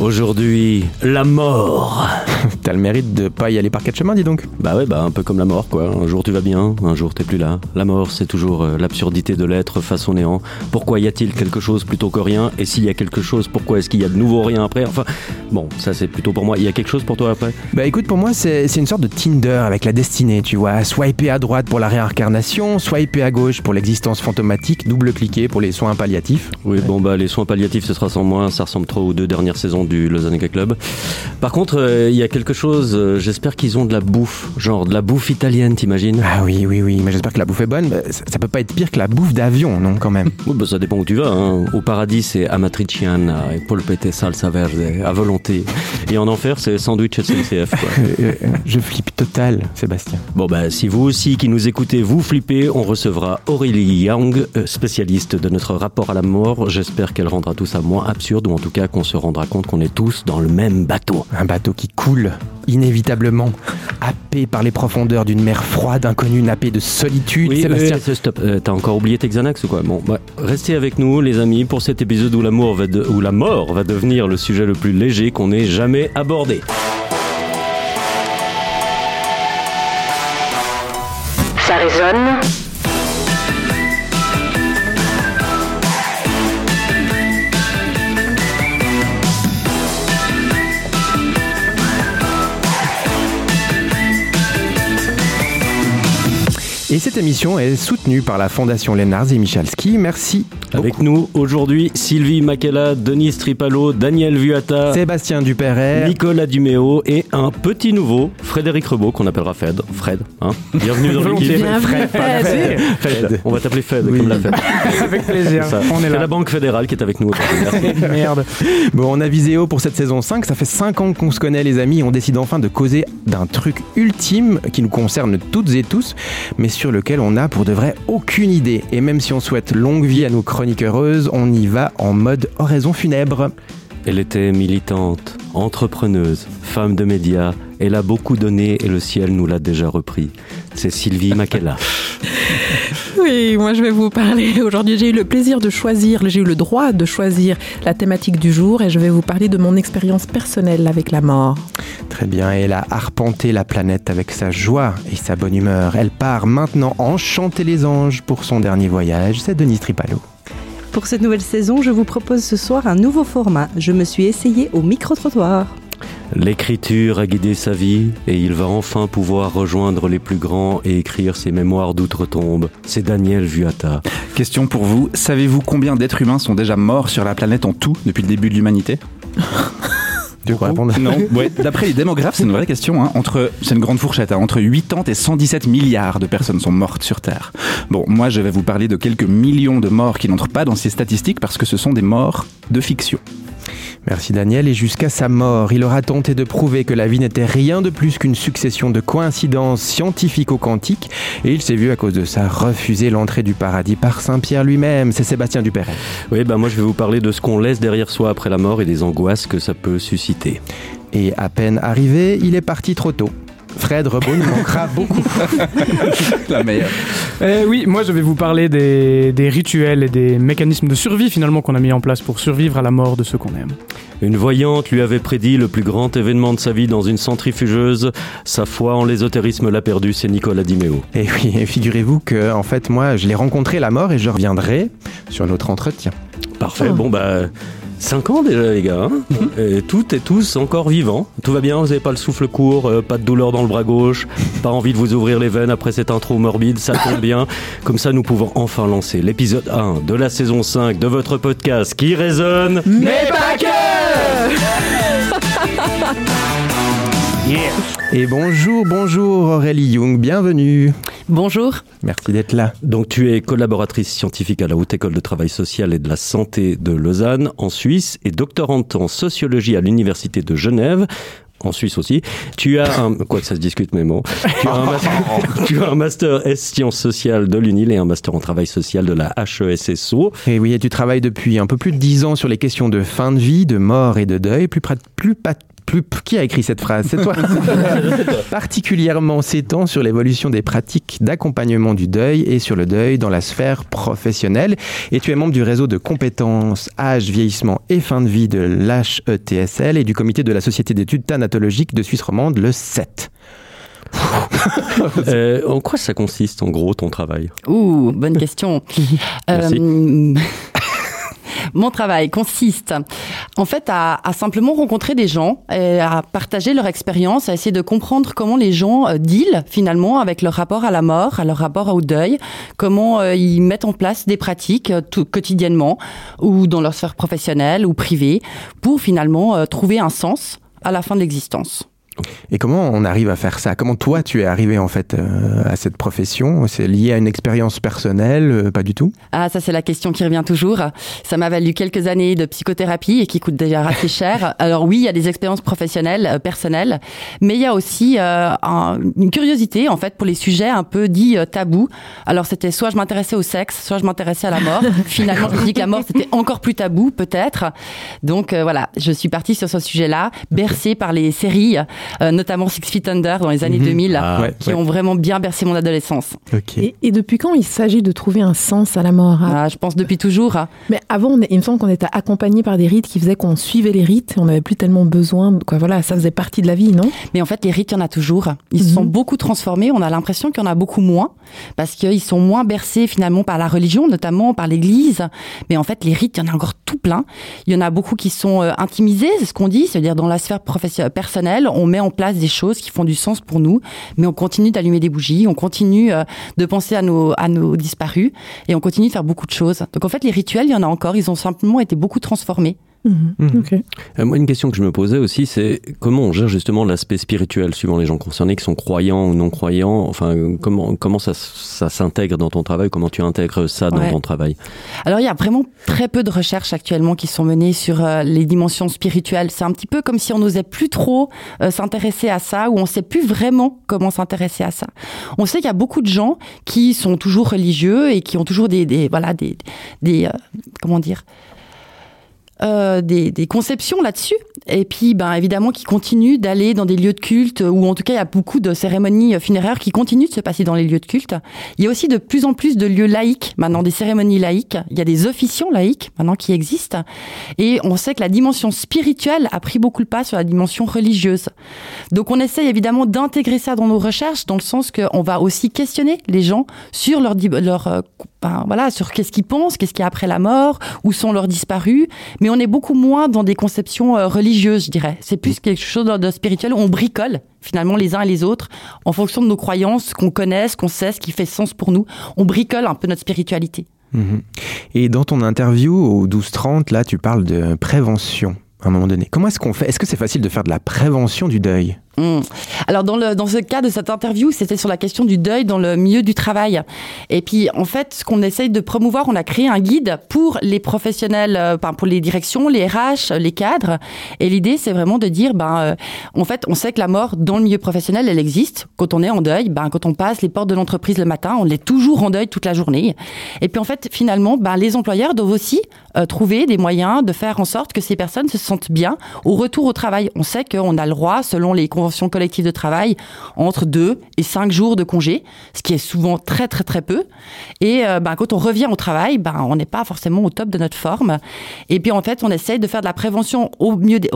Aujourd'hui, la mort. T'as le mérite de pas y aller par quatre chemins, dis donc. Bah ouais, bah un peu comme la mort, quoi. Un jour tu vas bien, un jour t'es plus là. La mort, c'est toujours euh, l'absurdité de l'être face au néant. Pourquoi y a-t-il quelque chose plutôt que rien? Et s'il y a quelque chose, pourquoi est-ce qu'il y a de nouveau rien après? Enfin, bon, ça c'est plutôt pour moi. Il y a quelque chose pour toi après? Bah écoute, pour moi, c'est une sorte de Tinder avec la destinée, tu vois. Swiper à droite pour la réincarnation, swiper à gauche pour l'existence fantomatique, double-cliquer pour les soins palliatifs. Oui, bon bah les soins palliatifs, ce sera sans moi. Ça ressemble trop aux deux dernières saisons du Lausanne Club. Par contre, euh, il y a quelque chose. euh, J'espère qu'ils ont de la bouffe, genre de la bouffe italienne, t'imagines? Ah oui, oui, oui, mais j'espère que la bouffe est bonne. Ça, ça peut pas être pire que la bouffe d'avion, non, quand même? Oui, bah, ça dépend où tu vas. hein. Au paradis, c'est amatriciana et polpette salsa verde à volonté. Et en enfer, c'est sandwich SNCF. Quoi. Euh, euh, je flippe total, Sébastien. Bon, bah, si vous aussi qui nous écoutez, vous flippez, on recevra Aurélie Young, euh, spécialiste de notre rapport à la mort. J'espère qu'elle rendra tout ça moins absurde, ou en tout cas qu'on se rendra compte qu'on est tous dans le même bateau. Un bateau qui coule, inévitablement, happé par les profondeurs d'une mer froide, inconnue, nappée de solitude. Oui, Sébastien. oui, stop. Euh, T'as encore oublié tes Xanax ou quoi? Bon, bah, restez avec nous, les amis, pour cet épisode où l'amour va de- où la mort va devenir le sujet le plus léger qu'on ait jamais abordé. Ça résonne. Et cette émission est soutenue par la Fondation Lénards et Michalski. Merci. Avec nous aujourd'hui, Sylvie Makela, Denis Tripalo, Daniel Vuata, Sébastien Dupéret. Nicolas Duméo et un petit nouveau, Frédéric Rebaud, qu'on appellera Fed. Fred, hein Bienvenue dans l'équipe. Fred, pas Fred. Fed. On va t'appeler Fed, Oui. comme la Fed. Avec plaisir. Ça. On est C'est là. la Banque fédérale qui est avec nous aujourd'hui. Merde. Bon, on a Viséo pour cette saison 5. Ça fait 5 ans qu'on se connaît, les amis. On décide enfin de causer d'un truc ultime qui nous concerne toutes et tous, mais sur lequel on n'a pour de vrai aucune idée. Et même si on souhaite longue vie à nos chroniques heureuses, on y va en mode oraison funèbre. Elle était militante, entrepreneuse, femme de médias. Elle a beaucoup donné et le ciel nous l'a déjà repris. C'est Sylvie Makela. Oui, moi je vais vous parler aujourd'hui. J'ai eu le plaisir de choisir, j'ai eu le droit de choisir la thématique du jour et je vais vous parler de mon expérience personnelle avec la mort. Très bien, elle a arpenté la planète avec sa joie et sa bonne humeur. Elle part maintenant enchanter les anges pour son dernier voyage. C'est Denise Tripalo. Pour cette nouvelle saison, je vous propose ce soir un nouveau format. Je me suis essayée au micro-trottoir. L'écriture a guidé sa vie et il va enfin pouvoir rejoindre les plus grands et écrire ses mémoires d'outre-tombe. C'est Daniel Vuata. Question pour vous, savez-vous combien d'êtres humains sont déjà morts sur la planète en tout depuis le début de l'humanité? Tu réponde? Non. Ouais. D'après les démographes, c'est une vraie question. Hein. Entre, c'est une grande fourchette. hein. Entre 80 et 117 milliards de personnes sont mortes sur Terre. Bon, moi, je vais vous parler de quelques millions de morts qui n'entrent pas dans ces statistiques parce que ce sont des morts de fiction. Merci Daniel. Et jusqu'à sa mort, il aura tenté de prouver que la vie n'était rien de plus qu'une succession de coïncidences scientifico-quantiques. Et il s'est vu à cause de ça refuser l'entrée du paradis par Saint-Pierre lui-même. C'est Sébastien Dupéret. Oui, bah moi je vais vous parler de ce qu'on laisse derrière soi après la mort et des angoisses que ça peut susciter. Et à peine arrivé, il est parti trop tôt. Fred Rebaud nous manquera beaucoup. La meilleure. Eh oui, moi je vais vous parler des, des rituels et des mécanismes de survie finalement qu'on a mis en place pour survivre à la mort de ceux qu'on aime. Une voyante lui avait prédit le plus grand événement de sa vie dans une centrifugeuse. Sa foi en l'ésotérisme l'a perdu, c'est Nicolas Diméo. Et oui, et figurez-vous que, en fait, moi, je l'ai rencontré la mort et je reviendrai sur notre entretien. Parfait, Oh. bon bah... 5 ans déjà les gars, hein et toutes et tous encore vivants. Tout va bien, vous n'avez pas le souffle court, euh, pas de douleur dans le bras gauche, pas envie de vous ouvrir les veines après cette intro morbide, ça tombe bien. Comme ça nous pouvons enfin lancer l'épisode 1 de la saison 5 de votre podcast qui résonne. Mais pas que Et bonjour, bonjour Aurélie Jung, bienvenue. Bonjour. Merci d'être là. Donc tu es collaboratrice scientifique à la Haute École de Travail Social et de la Santé de Lausanne en Suisse et doctorante en sociologie à l'Université de Genève en Suisse aussi. Tu as un, quoi que ça se discute mais bon, tu as un master, tu as un master S sciences sociales de l'UNIL et un master en travail social de la HESSO. Et oui, et tu travailles depuis un peu plus de dix ans sur les questions de fin de vie, de mort et de deuil, plus, plus, pas- plus qui a écrit cette phrase? C'est toi. Particulièrement s'étend sur l'évolution des pratiques d'accompagnement du deuil et sur le deuil dans la sphère professionnelle. Et tu es membre du réseau de compétences âge, vieillissement et fin de vie de l'HETSL et du comité de la Société d'études thanatologiques de Suisse romande, le 7. Euh, en quoi ça consiste en gros ton travail? Ouh, bonne question. Merci. Euh, Mon travail consiste en fait à, simplement rencontrer des gens, et à partager leur expérience, à essayer de comprendre comment les gens euh, finalement avec leur rapport à la mort, à leur rapport au deuil, comment euh, ils mettent en place des pratiques euh, tout, quotidiennement ou dans leur sphère professionnelle ou privée pour finalement euh, trouver un sens à la fin de l'existence. Et comment on arrive à faire ça? Comment toi tu es arrivé en fait euh, à cette profession? C'est lié à une expérience personnelle euh, Pas du tout? Ah, ça c'est la question qui revient toujours. Ça m'a valu quelques années de psychothérapie et qui coûte déjà assez cher. Alors oui, il y a des expériences professionnelles, euh, personnelles, mais il y a aussi euh, un- une curiosité en fait pour les sujets un peu dits euh, tabous. Alors c'était soit je m'intéressais au sexe, soit je m'intéressais à la mort. Finalement, je me dis que la mort c'était encore plus tabou peut-être. Donc euh, voilà, je suis partie sur ce sujet-là, bercée par les séries, euh, notamment Six Feet Under dans les années Mhm. 2000, Ah, Ouais, qui ouais. ont vraiment bien bercé mon adolescence. Et, et depuis quand il s'agit de trouver un sens à la mort hein? Ah, je pense depuis toujours. Mais avant, on est- il me semble qu'on était accompagné par des rites qui faisaient qu'on suivait les rites on n'avait plus tellement besoin. Quoi, voilà, ça faisait partie de la vie, non? Mais en fait, les rites, il y en a toujours. Ils se Mhm. sont beaucoup transformés. On a l'impression qu'il y en a beaucoup moins parce qu'ils sont moins bercés finalement par la religion, notamment par l'Église. Mais en fait, les rites, il y en a encore tout plein. Il y en a beaucoup qui sont euh, intimisés, c'est ce qu'on dit, c'est-à-dire dans la sphère professionnelle personnelle, on met en place des choses qui font du sens pour nous, mais on continue d'allumer des bougies, on continue euh, de penser à nos à nos disparus et on continue de faire beaucoup de choses. Donc en fait, les rituels, il y en a encore. Ils ont simplement été beaucoup transformés. Mhm. Ok. Euh, Moi, une question que je me posais aussi, c'est comment on gère justement l'aspect spirituel suivant les gens concernés, qui sont croyants ou non croyants. Enfin, comment comment ça, ça s'intègre dans ton travail? Comment tu intègres ça dans Ouais. ton travail? Alors il y a vraiment très peu de recherches actuellement qui sont menées sur euh, les dimensions spirituelles. C'est un petit peu comme si on n'osait plus trop euh, s'intéresser à ça ou on sait plus vraiment comment s'intéresser à ça. On sait qu'il y a beaucoup de gens qui sont toujours religieux et qui ont toujours des, des voilà des des comment dire euh, des, des conceptions là-dessus. Et puis, ben, évidemment, qui continuent d'aller dans des lieux de culte, ou en tout cas, il y a beaucoup de cérémonies euh, funéraires qui continuent de se passer dans les lieux de culte. Il y a aussi de plus en plus de lieux laïques, maintenant des cérémonies laïques. Il y a des officiants laïques, maintenant, qui existent. Et on sait que la dimension spirituelle a pris beaucoup le pas sur la dimension religieuse. Donc, on essaye évidemment d'intégrer ça dans nos recherches, dans le sens qu'on va aussi questionner les gens sur leur, leur euh, ben, voilà, sur qu'est-ce qu'ils pensent, qu'est-ce qu'il y a après la mort, où sont leurs disparus. Mais on est beaucoup moins dans des conceptions euh, religieuses, je dirais. C'est plus quelque chose de, spirituel on bricole finalement les uns et les autres en fonction de nos croyances, qu'on connaisse, qu'on sait, ce qui fait sens pour nous. On bricole un peu notre spiritualité. Mhm. Et dans ton interview au 12-30, là, tu parles de prévention à un moment donné. Comment est-ce qu'on fait? Est-ce que c'est facile de faire de la prévention du deuil? Hmm. Alors dans le dans ce cas de cette interview, c'était sur la question du deuil dans le milieu du travail. Et puis en fait, ce qu'on essaye de promouvoir, on a créé un guide pour les professionnels, euh, pour les directions, les RH, les cadres. Et l'idée, c'est vraiment de dire, ben, euh, en fait, on sait que la mort dans le milieu professionnel, elle existe. Quand on est en deuil, ben, quand on passe les portes de l'entreprise le matin, on est toujours en deuil toute la journée. Et puis en fait, finalement, ben, les employeurs doivent aussi euh, trouver des moyens de faire en sorte que ces personnes se sentent bien au retour au travail. On sait qu'on a le droit, selon les conventions collectives de travail, entre deux et cinq jours de congé, ce qui est souvent très très très peu. Et euh, ben, quand on revient au travail, ben, on n'est pas forcément au top de notre forme. Et puis en fait, on essaye de faire de la prévention au mieux des,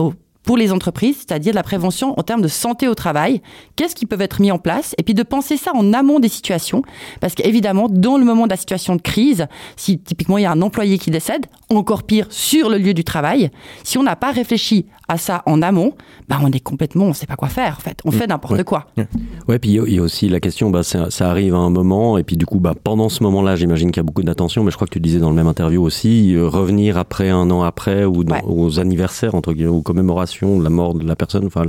pour les entreprises, c'est-à-dire de la prévention en termes de santé au travail. Qu'est-ce qui peut être mis en place? Et puis de penser ça en amont des situations, parce qu'évidemment, dans le moment de la situation de crise, si typiquement il y a un employé qui décède, encore pire sur le lieu du travail, si on n'a pas réfléchi à ça en amont, ben on est complètement, on ne sait pas quoi faire en fait, on fait n'importe ouais. quoi. Ouais, puis il y a- aussi la question, bah, ça, ça arrive à un moment, et puis du coup, bah, pendant ce moment-là, j'imagine qu'il y a beaucoup d'attention, mais je crois que tu disais dans le même interview aussi, euh, revenir après, un an après, ou dans- Ouais. aux anniversaires, entre guillemets, aux commémorations la mort de la personne. Enfin,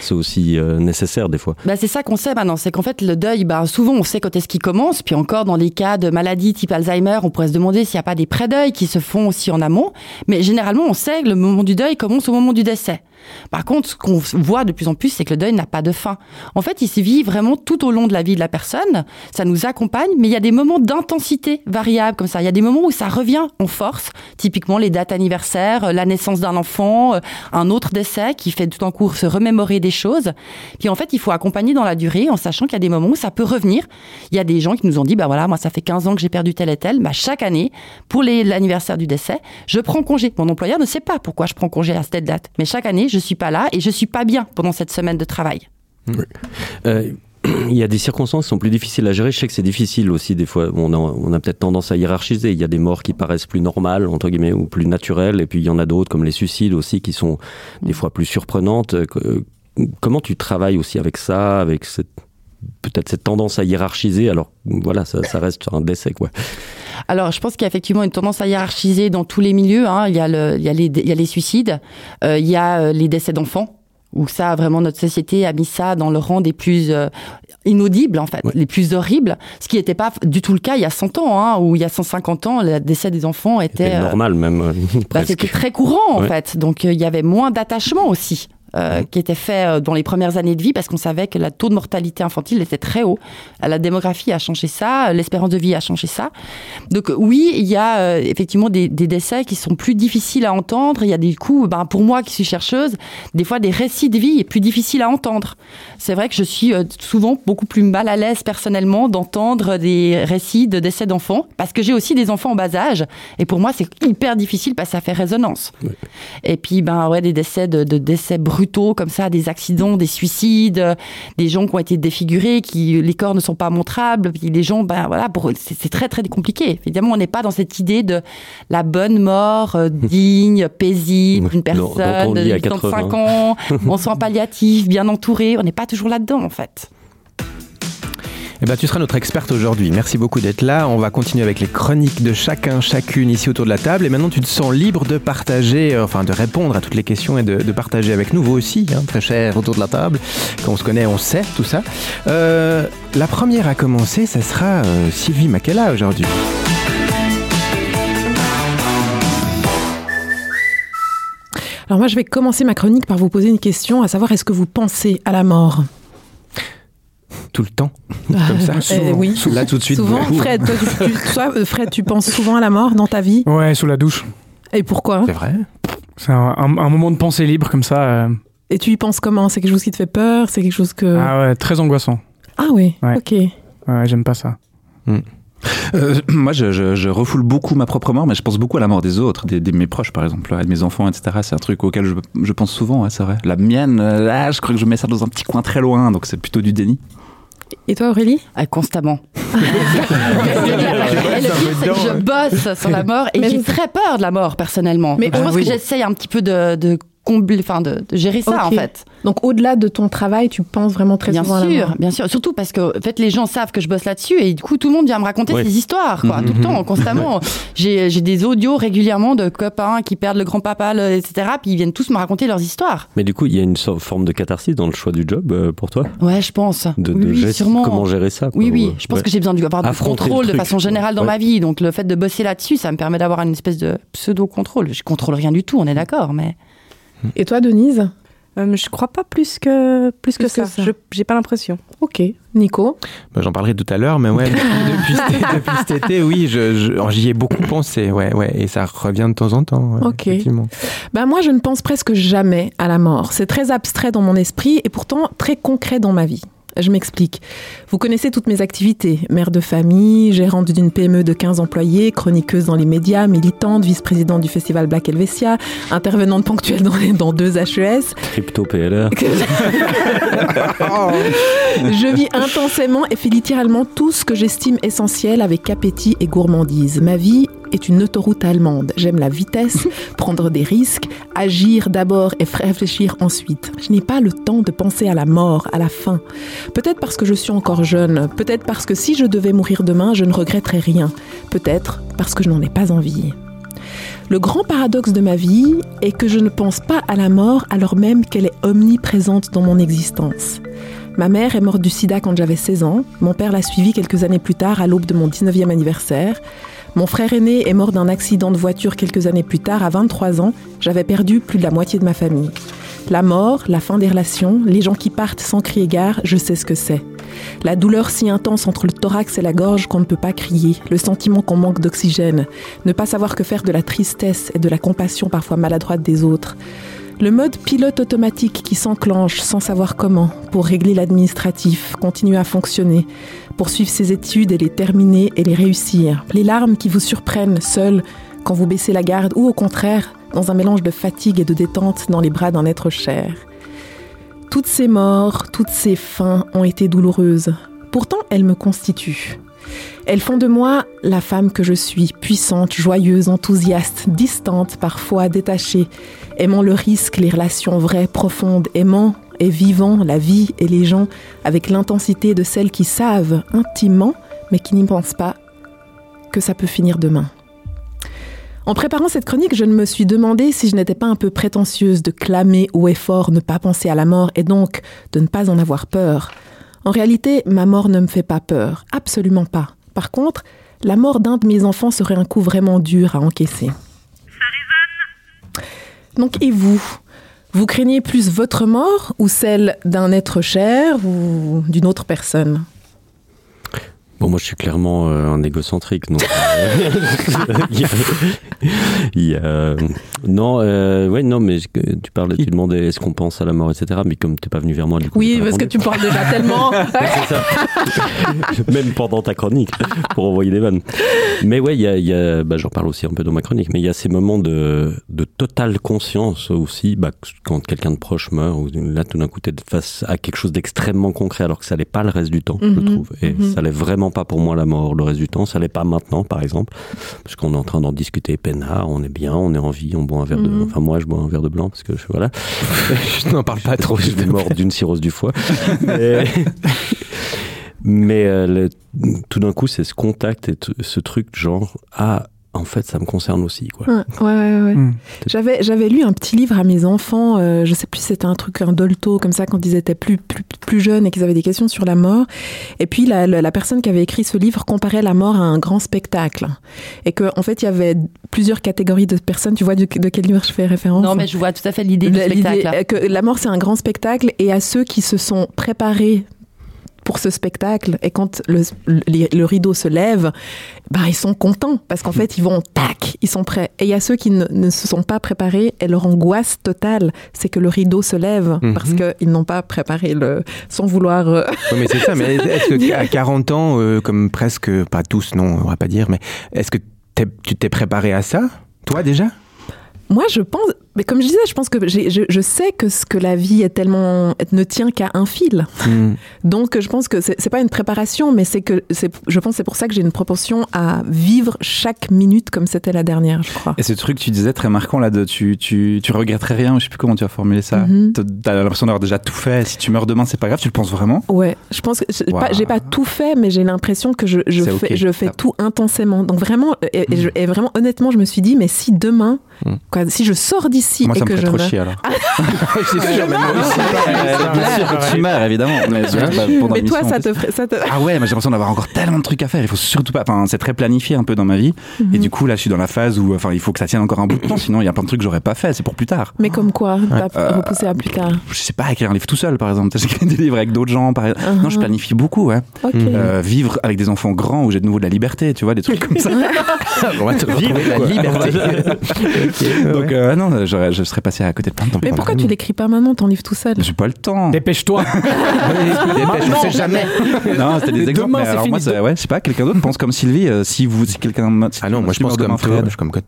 c'est aussi euh, nécessaire des fois. Bah, c'est ça qu'on sait maintenant, c'est qu'en fait le deuil, bah, souvent on sait quand est-ce qu'il commence, puis encore dans les cas de maladies type Alzheimer, on pourrait se demander s'il n'y a pas des pré-deuils qui se font aussi en amont, mais généralement on sait que le moment du deuil commence au moment du décès. Par contre, ce qu'on voit de plus en plus, c'est que le deuil n'a pas de fin. En fait, il se vit vraiment tout au long de la vie de la personne. Ça nous accompagne, mais il y a des moments d'intensité variables comme ça. Il y a des moments où ça revient en force. Typiquement, les dates anniversaires, la naissance d'un enfant, euh, un autre décès qui fait tout en cours se remémorer des choses. Puis en fait, il faut accompagner dans la durée en sachant qu'il y a des moments où ça peut revenir. Il y a des gens qui nous ont dit, bah voilà, moi, ça fait 15 ans que j'ai perdu tel et tel. Bah, chaque année, pour l'anniversaire du décès, je prends congé. Mon employeur ne sait pas pourquoi je prends congé à cette date. Mais chaque année, je suis pas là et je suis pas bien pendant cette semaine de travail. Euh, il y a des circonstances qui sont plus difficiles à gérer. Je sais que c'est difficile aussi des fois. On a, peut-être tendance à hiérarchiser. Il y a des morts qui paraissent plus normales entre guillemets ou plus naturelles, et puis il y en a d'autres comme les suicides aussi qui sont des fois plus surprenantes. Euh, que- Comment tu travailles aussi avec ça, avec peut-être cette tendance à hiérarchiser? Alors voilà, ça, ça reste un décès quoi. Alors, je pense qu'il y a effectivement une tendance à hiérarchiser dans tous les milieux. hein. Il, y a le, il, y a les, il y a les suicides, euh, il y a euh, les décès d'enfants, où ça, vraiment, notre société a mis ça dans le rang des plus euh, inaudibles, en fait, Ouais. les plus horribles, ce qui n'était pas du tout le cas il y a 100 ans, hein, ou il y a 150 ans, le décès des enfants était... C'est euh, normal même. euh, bah, c'était très courant en Ouais. fait, donc il y avait moins d'attachement aussi. Euh, qui était fait euh, dans les premières années de vie parce qu'on savait que le taux de mortalité infantile était très haut. La démographie a changé ça, l'espérance de vie a changé ça. Donc euh, oui, il y a euh, effectivement des, des décès qui sont plus difficiles à entendre. Il y a des coups, ben, pour moi qui suis chercheuse, des fois des récits de vie est plus difficiles à entendre. C'est vrai que je suis euh, souvent beaucoup plus mal à l'aise personnellement d'entendre des récits de décès d'enfants parce que j'ai aussi des enfants en bas âge et pour moi c'est hyper difficile parce que ça fait résonance. Et puis ben ouais des décès de, de décès brutaux comme ça, des accidents, des suicides, euh, des gens qui ont été défigurés, qui les corps ne sont pas montrables, puis les gens ben voilà c'est très très compliqué. Évidemment on n'est pas dans cette idée de la bonne mort euh, digne, paisible, une Dont- dont on personne de dit à 85 80. ans, en soins palliatifs, bien entouré. On n'est pas toujours là-dedans en fait. Eh ben, tu seras notre experte aujourd'hui. Merci beaucoup d'être là. On va continuer avec les chroniques de chacun, chacune ici autour de la table. Et maintenant, tu te sens libre de partager, euh, enfin de répondre à toutes les questions et de, partager avec nous, vous aussi, hein, très cher autour de la table. Quand on se connaît, on sait tout ça. Euh, la première à commencer, ça sera euh, Sylvie Makela aujourd'hui. Alors moi, je vais commencer ma chronique par vous poser une question, à savoir est-ce que vous pensez à la mort? Tout le temps, comme ça. Euh, oui. Là tout de suite. Souvent. Fred, toi, tu, tu- toi, euh, Fred, tu penses souvent à la mort dans ta vie? Ouais, sous la douche. Et pourquoi? C'est vrai. C'est un, un- un moment de pensée libre comme ça. euh, Et tu y penses comment? C'est quelque chose qui te fait peur? C'est quelque chose que... Ah ouais, très angoissant. Ah oui, Ouais. ok. Ouais, j'aime pas ça. Euh, moi, je, je, je refoule beaucoup ma propre mort, mais je pense beaucoup à la mort des autres, des, des- mes proches, par exemple, à de mes enfants, etc. C'est un truc auquel je, je pense souvent, ouais, c'est vrai. La mienne, là, je crois que je mets ça dans un petit coin très loin, donc c'est plutôt du déni. Et toi, Aurélie Ah, constamment. et le pire, c'est que je bosse sur la mort et j'ai très peur de la mort personnellement. Mais je pense oui. que j'essaye un petit peu de, de combler, enfin de, de gérer ça en fait. Donc au-delà de ton travail, tu penses vraiment très bien souvent à la sûr, mort bien sûr. Surtout parce que en fait, les gens savent que je bosse là-dessus et du coup, tout le monde vient me raconter Oui. ses histoires, quoi, tout le temps, constamment. J'ai j'ai des audios régulièrement de copains qui perdent le grand-papa, etc. Puis ils viennent tous me raconter leurs histoires. Mais du coup, il y a une sorte- forme de catharsis dans le choix du job euh, pour toi? Ouais, je pense. de, oui, de oui, gérer- sûrement. Comment gérer ça quoi, Oui, oui, ou, je pense ouais. que j'ai besoin d'avoir du contrôle de façon générale dans Ouais. ma vie. Donc le fait de bosser là-dessus, ça me permet d'avoir une espèce de pseudo-contrôle. Je contrôle rien du tout, on est d'accord, mais... Et toi, Denise Euh, je crois pas plus que, plus, que, Plus que ça. ça. Je- J'ai pas l'impression. Ok. Nico Bah, J'en parlerai tout à l'heure, mais ouais, depuis, cet, depuis cet été, oui, je- je- j'y ai beaucoup pensé, ouais, ouais, et ça revient de temps en temps. ouais, Ok. effectivement. Ben moi, je ne pense presque jamais à la mort. C'est très abstrait dans mon esprit et pourtant très concret dans ma vie. Je m'explique. Vous connaissez toutes mes activités. Mère de famille, gérante d'une PME de 15 employés, chroniqueuse dans les médias, militante, vice-présidente du festival Black Helvetia, intervenante ponctuelle dans, les- dans deux HES. Crypto PLR. Je vis intensément et fais littéralement tout ce que j'estime essentiel avec appétit et gourmandise. Ma vie est une autoroute allemande. J'aime la vitesse, prendre des risques, agir d'abord et réfléchir ensuite. Je n'ai pas le temps de penser à la mort, à la fin. Peut-être parce que je suis encore jeune, peut-être parce que si je devais mourir demain, je ne regretterais rien, peut-être parce que je n'en ai pas envie. Le grand paradoxe de ma vie est que je ne pense pas à la mort alors même qu'elle est omniprésente dans mon existence. Ma mère est morte du sida quand j'avais 16 ans, mon père l'a suivie quelques années plus tard à l'aube de mon 19e anniversaire, mon frère aîné est mort d'un accident de voiture quelques années plus tard à 23 ans, j'avais perdu plus de la moitié de ma famille. La mort, la fin des relations, les gens qui partent sans crier gare, je sais ce que c'est. La douleur si intense entre le thorax et la gorge qu'on ne peut pas crier, le sentiment qu'on manque d'oxygène, ne pas savoir que faire de la tristesse et de la compassion parfois maladroite des autres. Le mode pilote automatique qui s'enclenche sans savoir comment pour régler l'administratif, continuer à fonctionner, poursuivre ses études et les terminer et les réussir. Les larmes qui vous surprennent seules quand vous baissez la garde ou au contraire dans un mélange de fatigue et de détente dans les bras d'un être cher. Toutes ces morts, toutes ces fins ont été douloureuses. Pourtant, elles me constituent. Elles font de moi la femme que je suis, puissante, joyeuse, enthousiaste, distante, parfois détachée, aimant le risque, les relations vraies, profondes, aimant et vivant la vie et les gens avec l'intensité de celles qui savent intimement, mais qui n'y pensent pas, que ça peut finir demain. En préparant cette chronique, je me suis demandé si je n'étais pas un peu prétentieuse de clamer haut et fort ne pas penser à la mort et donc de ne pas en avoir peur. En réalité, ma mort ne me fait pas peur, absolument pas. Par contre, la mort d'un de mes enfants serait un coup vraiment dur à encaisser. Donc, et vous? Vous craignez plus votre mort ou celle d'un être cher ou d'une autre personne? Bon, moi, je suis clairement euh, un égocentrique, donc. euh, il a- non, euh, ouais, non, mais tu parles, tu demandais est-ce qu'on pense à la mort, etc. Mais comme t'es pas venu vers moi, du coup. Oui, parce que tu parles déjà tellement. Même pendant ta chronique, pour envoyer des vannes. Mais ouais, il y a, il y a- bah, j'en parle aussi un peu dans ma chronique, mais il y a ces moments de, de totale conscience aussi, bah, quand quelqu'un de proche meurt, ou là tout d'un coup t'es face à quelque chose d'extrêmement concret, alors que ça l'est pas le reste du temps, je Mhm, trouve. Et mhm. ça l'est vraiment pas pour moi la mort le reste du temps, ça l'est pas maintenant, par exemple, parce qu'on est en train d'en discuter peinard, on est bien, on est en vie, on boit un verre de, Mhm. enfin moi je bois un verre de blanc parce que je, voilà. Je n'en parle pas trop. Je suis mort d'une cirrhose du foie. Mais, mais, euh, le- tout d'un coup, c'est ce contact et ce truc genre ah en fait ça me concerne aussi quoi. Ouais, ouais, ouais, ouais. Mm. J'avais, j'avais lu un petit livre à mes enfants, euh, je sais plus si c'était un truc, un dolto, comme ça, quand ils étaient plus, plus, plus jeunes et qu'ils avaient des questions sur la mort. Et puis, la, la, la personne qui avait écrit ce livre comparait la mort à un grand spectacle. Et qu'en en fait, il y avait plusieurs catégories de personnes. Tu vois de, de quel livre je fais référence? Non, mais je vois tout à fait l'idée du spectacle. que la mort, c'est un grand spectacle, et à ceux qui se sont préparés pour ce spectacle, et quand le, le, le rideau se lève, ben, ils sont contents, parce qu'en fait, ils vont, tac, ils sont prêts. Et il y a ceux qui ne, ne se sont pas préparés, et leur angoisse totale, c'est que le rideau se lève, Mhm. parce qu'ils n'ont pas préparé le, sans vouloir... euh, Ouais, mais c'est ça, mais est-ce que à 40 ans, euh, comme presque, pas tous, non, on va pas dire, mais est-ce que tu t'es préparé à ça Toi déjà? Moi, je pense, mais comme je disais, je pense que je, je sais que ce que la vie est tellement ne tient qu'à un fil. Hmm. Donc, je pense que c'est pas une préparation, mais c'est que je pense que c'est pour ça que j'ai une proportion à vivre chaque minute comme c'était la dernière, je crois. Et ce truc, tu disais très marquant là, de tu, tu, tu regretterais rien, je sais plus comment tu as formulé ça. Mhm. T'as- l'impression d'avoir déjà tout fait. Si tu meurs demain, c'est pas grave, tu le penses vraiment? Ouais, je pense que j'ai Wow. pas, tout fait, mais j'ai l'impression que je, je fais, je fais tout intensément. Donc vraiment, et, et je- et vraiment honnêtement, je me suis dit, mais si demain, Mm. quoi, si je sors d'ici Moi, et ça me que ferait je trop meurs- chier alors. C'est sûr, mais moi aussi. Euh, Bien sûr, pareil. tu meurs évidemment. Mais, mais toi, ça te ferait, ça te... Ah ouais, j'ai l'impression d'avoir encore tellement de trucs à faire. Il faut surtout pas. Enfin, c'est très planifié un peu dans ma vie. Mhm. Et du coup, là, je suis dans la phase où, enfin, il faut que ça tienne encore un bout de temps. Sinon, il y a plein de trucs que j'aurais pas fait. C'est pour plus tard. Mais comme quoi, t'as Euh, repoussé à plus tard. Je sais pas, écrire un livre tout seul, par exemple. J'écris des livres avec d'autres gens. Par... Uh-huh. Non, je planifie beaucoup. Ouais. Mhm. Euh, vivre avec des enfants grands où j'ai de nouveau de la liberté. Tu vois, des trucs comme ça. On va te retrouver la liberté. Donc, euh, non, je serais passé à côté de plein de temps. Mais pourquoi tu l'écris pas maintenant ton livre tout seul J'ai pas le temps. Dépêche-toi. Dépêche, on sait jamais. Non, c'était des exemples. demain, mais alors fini. moi, c'est- ouais, je sais pas, quelqu'un d'autre pense comme Sylvie. euh, si vous, si quelqu'un. si- Ah non, moi si je pense comme toi, Fred. je comme, comme,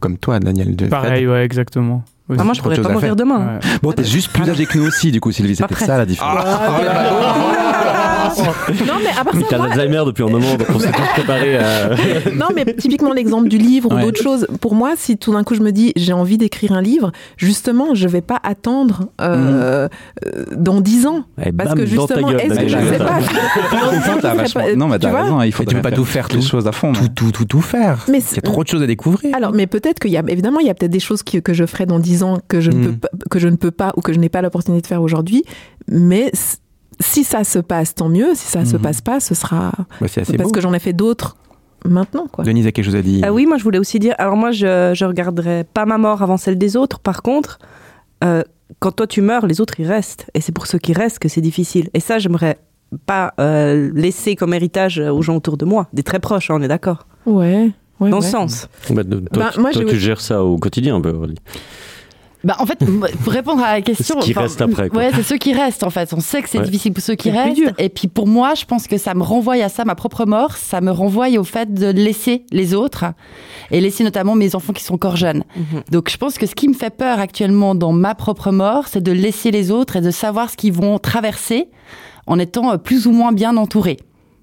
comme toi, Daniel. De Fred. Pareil, ouais, exactement. Ah, moi, je pourrais pas à mourir faire. demain. Ouais. Bon, t'es juste plus âgé que nous aussi, du coup, Sylvie. C'était ça la différence. Ah, Non, mais à part ça, T'as moi, l'Alzheimer depuis un moment, donc on s'est tous préparés à. non, mais typiquement l'exemple du livre ou d'autres choses. Pour moi, si tout d'un coup je me dis j'ai envie d'écrire un livre, justement, je vais pas attendre euh, euh, dans dix ans. Eh, Parce bam, que justement, est-ce que je sais pas Non, mais tu t'as raison, il faut tu peux pas tout faire, les tout. choses à fond. Tout, tout, tout, tout faire. Mais Il y a trop de choses à découvrir. Alors, mais peut-être qu'il y a, évidemment, il y a peut-être des choses que je ferai dans 10 ans que je, ne Mm. peux pas, que je ne peux pas ou que je n'ai pas l'opportunité de faire aujourd'hui. Mais si ça se passe, tant mieux. Si ça se Mhm. passe pas, ce sera Bah, c'est assez parce beau. que j'en ai fait d'autres maintenant, quoi. Denise a quelque chose à dire. Ah oui, moi je voulais aussi dire. Alors moi, je je regarderai pas ma mort avant celle des autres. Par contre, euh, quand toi tu meurs, les autres ils restent, et c'est pour ceux qui restent que c'est difficile. Et ça, j'aimerais pas euh, laisser comme héritage aux gens autour de moi, des très proches, hein, on est d'accord. Ouais. ouais Dans ouais. ce sens. Bah, toi, Bah, tu- moi, toi, j'ai tu aussi- gères ça au quotidien un peu, Aurélie. Bah, en fait, pour répondre à la question. Ce qui reste après, quoi. Ouais, c'est ceux qui restent, en fait. On sait que c'est Ouais. difficile pour ceux qui C'est plus restent. dur. Et puis, pour moi, je pense que ça me renvoie à ça, ma propre mort. Ça me renvoie au fait de laisser les autres et laisser notamment mes enfants qui sont encore jeunes. Donc, je pense que ce qui me fait peur actuellement dans ma propre mort, c'est de laisser les autres et de savoir ce qu'ils vont traverser en étant euh, plus ou moins bien entourés.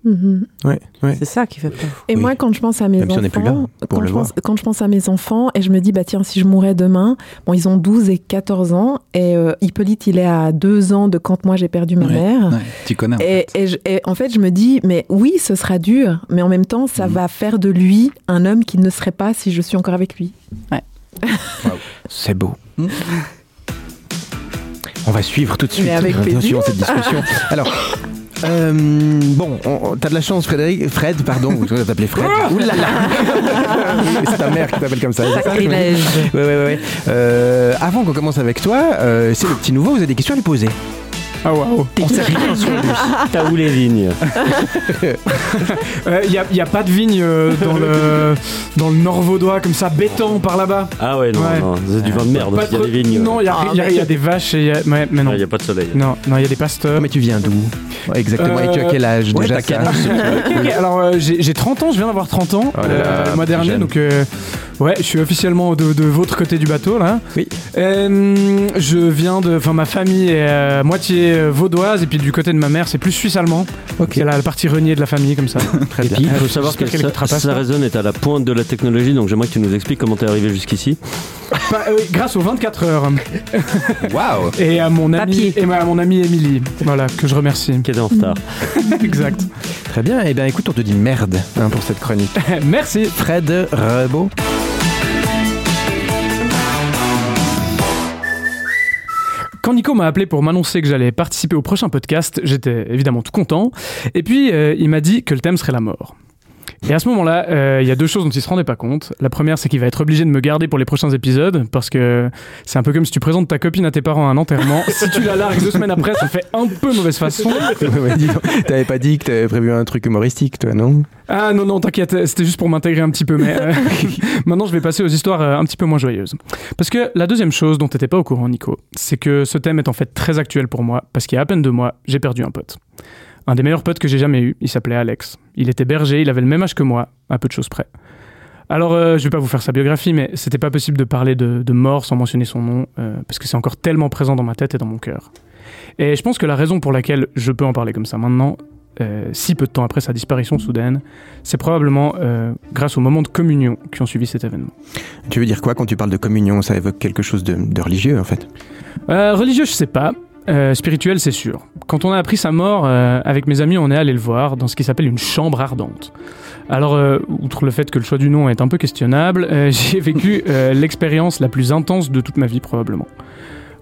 Mhm. Ouais, ouais. C'est ça qui fait peur. Et Oui. moi, quand je pense à mes Même si on enfants, quand, je pense, voir. quand je pense à mes enfants et je me dis, bah tiens, si je mourais demain, bon, ils ont 12 et 14 ans, et euh, Hippolyte, il est à 2 ans de quand moi j'ai perdu ma Ouais. mère. Ouais, tu connais. en Et, fait. et je- et en fait, je me dis, mais oui, ce sera dur, mais en même temps, ça Mhm. va faire de lui un homme qui ne serait pas si je suis encore avec lui. C'est beau. Hmm. On va suivre tout de suite euh, plaisir. suivant cette discussion. Alors, euh, bon, on- on- t'as de la chance, Frédéric. Fred, pardon, vais t'appeler Fred. Là là C'est ta mère qui t'appelle comme ça. Sacrilège. Ouais. ouais. Euh, avant qu'on commence avec toi, euh, c'est le petit nouveau, vous avez des questions à lui poser. Ah waouh. On sait rien sur lui. T'as où les vignes Il n'y a, y a pas de vigne euh, dans le, dans le nord vaudois, comme ça, béton par là-bas. Ah ouais, non, Ouais. non, c'est du vin de merde, Pas il y a trop- des vignes. Non, il y, a- Ah, y a- mais- y a des vaches et y a- ouais, mais non. Il n'y a pas de soleil. Non, non, il y a des pasteurs. Mais tu viens d'où? Ouais, Exactement. Et tu as quel âge Ouais, déjà t'as quel ça âge, Ok, ok, alors euh, j'ai j'ai 30 ans, je viens d'avoir 30 ans Oh là là, euh, le mois dernier, jeune. donc euh, ouais, je suis officiellement de, de votre côté du bateau là. Oui. Euh, je viens de, enfin ma famille est moitié vaudoise et puis du côté de ma mère c'est plus suisse-allemand. Ok. C'est la, la partie renier de la famille comme ça. Très Et bien. puis, il faut savoir que ça, trapasse ça résonne est à la pointe de la technologie, donc j'aimerais que tu nous expliques comment t'es arrivé jusqu'ici. Pas- euh, grâce aux 24 heures Waouh et à mon ami et à mon ami Émilie, voilà que je remercie. Qui était en retard. exact. Très bien. Eh bien, écoute, on te dit merde hein, pour cette chronique. Merci. Fred Rebaud. Quand Nico m'a appelé pour m'annoncer que j'allais participer au prochain podcast, j'étais évidemment tout content. Et puis, euh, il m'a dit que le thème serait la mort. Et à ce moment-là, euh, il y a deux choses dont il se rendait pas compte. La première, c'est qu'il va être obligé de me garder pour les prochains épisodes, parce que c'est un peu comme si tu présentes ta copine à tes parents à un enterrement. si tu la largues deux semaines après, ça fait un peu mauvaise façon. T'avais pas dit que t'avais prévu un truc humoristique, toi, non? Ah non, non, t'inquiète, c'était juste pour m'intégrer un petit peu, mais euh, maintenant je vais passer aux histoires euh, un petit peu moins joyeuses. Parce que la deuxième chose dont t'étais pas au courant, Nico, c'est que ce thème est en fait très actuel pour moi, parce qu'il y a à peine deux mois, j'ai perdu un pote. Un des meilleurs potes que j'ai jamais eu, il s'appelait Alex. Il était berger, il avait le même âge que moi, à peu de choses près. Alors, euh, je vais pas vous faire sa biographie, mais c'était pas possible de parler de, de mort sans mentionner son nom, euh, parce que c'est encore tellement présent dans ma tête et dans mon cœur. Et je pense que la raison pour laquelle je peux en parler comme ça maintenant, euh, si peu de temps après sa disparition soudaine, c'est probablement euh, grâce aux moments de communion qui ont suivi cet événement. Tu veux dire quoi quand tu parles de communion? Ça évoque quelque chose de, de religieux, en fait? Religieux, je sais pas. Euh, spirituel, c'est sûr. Quand on a appris sa mort, euh, avec mes amis, on est allé le voir dans ce qui s'appelle une chambre ardente. Alors, euh, outre le fait que le choix du nom est un peu questionnable, j'ai vécu l'expérience la plus intense de toute ma vie, probablement.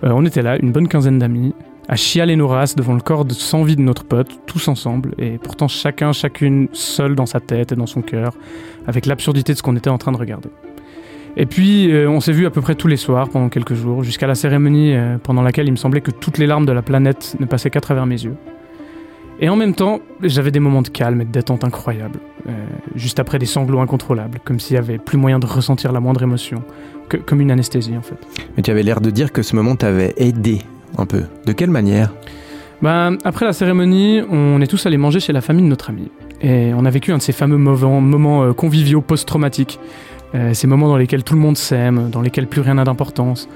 On était là, une bonne quinzaine d'amis, à chialer nos races devant le corps de- sans vie de notre pote, tous ensemble, et pourtant chacun, chacune, seul dans sa tête et dans son cœur, avec l'absurdité de ce qu'on était en train de regarder. Et puis, euh, on s'est vu à peu près tous les soirs pendant quelques jours, jusqu'à la cérémonie euh, pendant laquelle il me semblait que toutes les larmes de la planète ne passaient qu'à travers mes yeux. Et en même temps, j'avais des moments de calme et de détente incroyables, euh, juste après des sanglots incontrôlables, comme s'il y avait plus moyen de ressentir la moindre émotion, que- comme une anesthésie en fait. Mais tu avais l'air de dire que ce moment t'avait aidé un peu. De quelle manière? Ben, après la cérémonie, on est tous allés manger chez la famille de notre ami. Et on a vécu un de ces fameux moments, moments conviviaux post-traumatiques. Euh, ces moments dans lesquels tout le monde s'aime, dans lesquels plus rien n'a d'importance.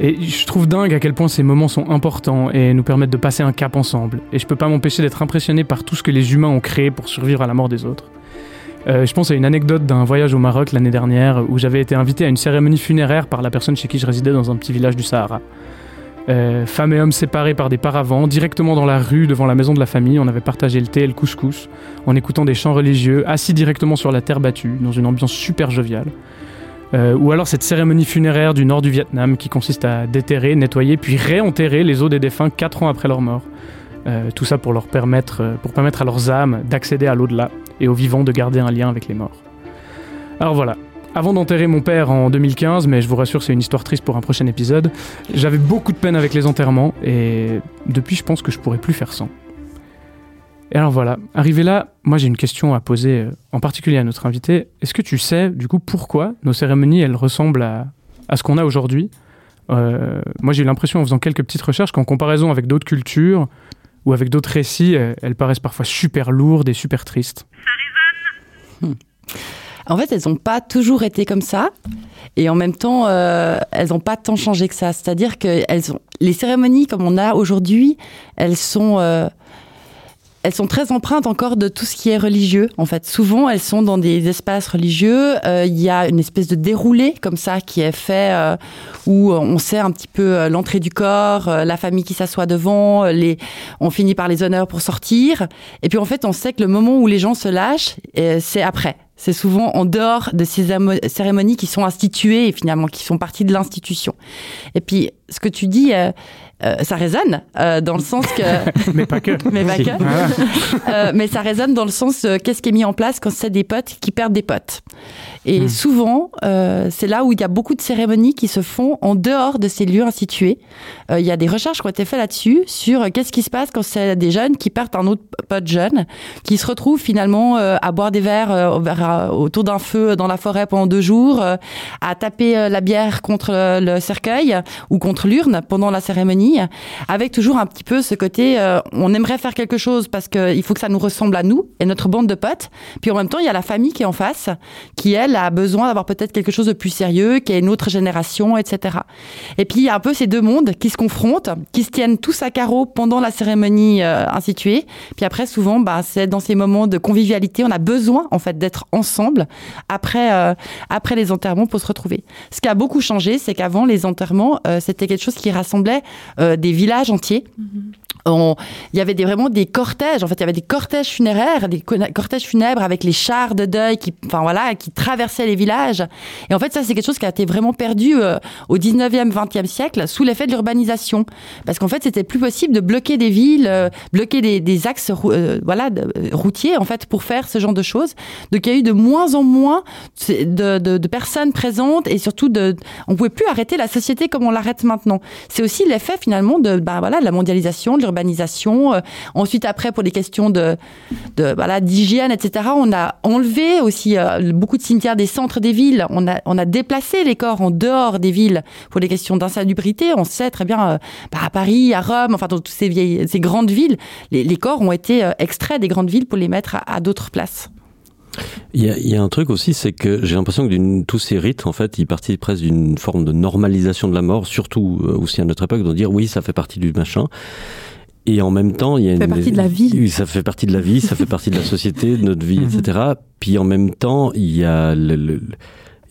Et je trouve dingue à quel point ces moments sont importants et nous permettent de passer un cap ensemble. Et je peux pas m'empêcher d'être impressionné par tout ce que les humains ont créé pour survivre à la mort des autres. Euh, je pense à une anecdote d'un voyage au Maroc l'année dernière où j'avais été invité à une cérémonie funéraire par la personne chez qui je résidais dans un petit village du Sahara. Euh, femmes et hommes séparés par des paravents, directement dans la rue devant la maison de la famille, on avait partagé le thé et le couscous, en écoutant des chants religieux, assis directement sur la terre battue, dans une ambiance super joviale. Euh, ou alors cette cérémonie funéraire du nord du Vietnam qui consiste à déterrer, nettoyer, puis réenterrer les os des défunts 4 ans après leur mort. Euh, tout ça pour leur permettre, pour permettre à leurs âmes d'accéder à l'au-delà et aux vivants de garder un lien avec les morts. Alors voilà, avant d'enterrer mon père en 2015, mais je vous rassure, c'est une histoire triste pour un prochain épisode, j'avais beaucoup de peine avec les enterrements et depuis, je pense que je pourrais plus faire sans. Et alors voilà, arrivé là, moi j'ai une question à poser euh, en particulier à notre invité. Est-ce que tu sais du coup pourquoi nos cérémonies elles ressemblent à, à ce qu'on a aujourd'hui? Euh, Moi j'ai eu l'impression en faisant quelques petites recherches qu'en comparaison avec d'autres cultures ou avec d'autres récits, euh, elles paraissent parfois super lourdes et super tristes. En fait, elles n'ont pas toujours été comme ça. Et en même temps, euh, elles n'ont pas tant changé que ça. C'est-à-dire que elles ont, les cérémonies comme on a aujourd'hui, elles sont, euh, elles sont très empreintes encore de tout ce qui est religieux. En fait, souvent, elles sont dans des espaces religieux. Euh, Il y a une espèce de déroulé comme ça qui est fait où on sait un petit peu l'entrée du corps, la famille qui s'assoit devant, on finit par les honneurs pour sortir. Et puis en fait, on sait que le moment où les gens se lâchent, c'est après. C'est souvent en dehors de ces cérémonies qui sont instituées et finalement qui font partie de l'institution. Et puis, ce que tu dis, euh, euh, ça résonne euh, dans le sens que, Mais pas que. mais pas que. Euh, mais ça résonne dans le sens qu'est-ce qui est mis en place quand c'est des potes qui perdent des potes. Et Hmm. souvent, euh, c'est là où il y a beaucoup de cérémonies qui se font en dehors de ces lieux institués. Euh, il y a des recherches qui ont été faites là-dessus sur euh, qu'est-ce qui se passe quand c'est des jeunes qui perdent un autre pote jeune, qui se retrouvent finalement euh, à boire des verres euh, autour d'un feu dans la forêt pendant deux jours, à taper la bière contre le cercueil ou contre l'urne pendant la cérémonie, avec toujours un petit peu ce côté, euh, on aimerait faire quelque chose parce qu'il faut que ça nous ressemble à nous et notre bande de potes. Puis en même temps, il y a la famille qui est en face, qui elle a besoin d'avoir peut-être quelque chose de plus sérieux, qui est une autre génération, etc. Et puis il y a un peu ces deux mondes qui se confrontent, qui se tiennent tous à carreau pendant la cérémonie euh, instituée. Puis après, souvent, bah, c'est dans ces moments de convivialité, on a besoin en fait d'être ensemble après euh, après les enterrements pour se retrouver. Ce qui a beaucoup changé, c'est qu'avant les enterrements, euh, c'était quelque chose qui rassemblait des villages entiers. On- il y avait des, vraiment des cortèges. En fait, il y avait des cortèges funéraires, des co- cortèges funèbres avec les chars de deuil qui, enfin voilà, qui traversaient les villages. Et en fait, ça, c'est quelque chose qui a été vraiment perdu euh, au 19e, 20e siècle sous l'effet de l'urbanisation. Parce qu'en fait, c'était plus possible de bloquer des villes, euh, bloquer des, des axes, euh, voilà, euh, routiers, en fait, pour faire ce genre de choses. Donc, il y a eu de moins en moins de, de, de personnes présentes et surtout de, on pouvait plus arrêter la société comme on l'arrête maintenant. C'est aussi l'effet finalement de, bah voilà, de la mondialisation, de. Euh, ensuite, après, pour des questions de, de voilà, d'hygiène, etc., on a enlevé aussi euh, beaucoup de cimetières des centres des villes. On a, on a déplacé les corps en dehors des villes pour des questions d'insalubrité. On sait très bien, euh, bah, à Paris, à Rome, enfin dans toutes ces vieilles, ces grandes villes, les, corps ont été extraits des grandes villes pour les mettre à, d'autres places. Il y, a, il y a un truc aussi, c'est que j'ai l'impression que tous ces rites, en fait, ils partent presque d'une forme de normalisation de la mort, surtout aussi à notre époque, de dire oui, ça fait partie du machin. Et en même temps, il y a Ça fait une- partie de la vie. Ça fait partie de la vie, ça fait partie de la société, de notre vie, etc. Puis en même temps, il y a le, le- le-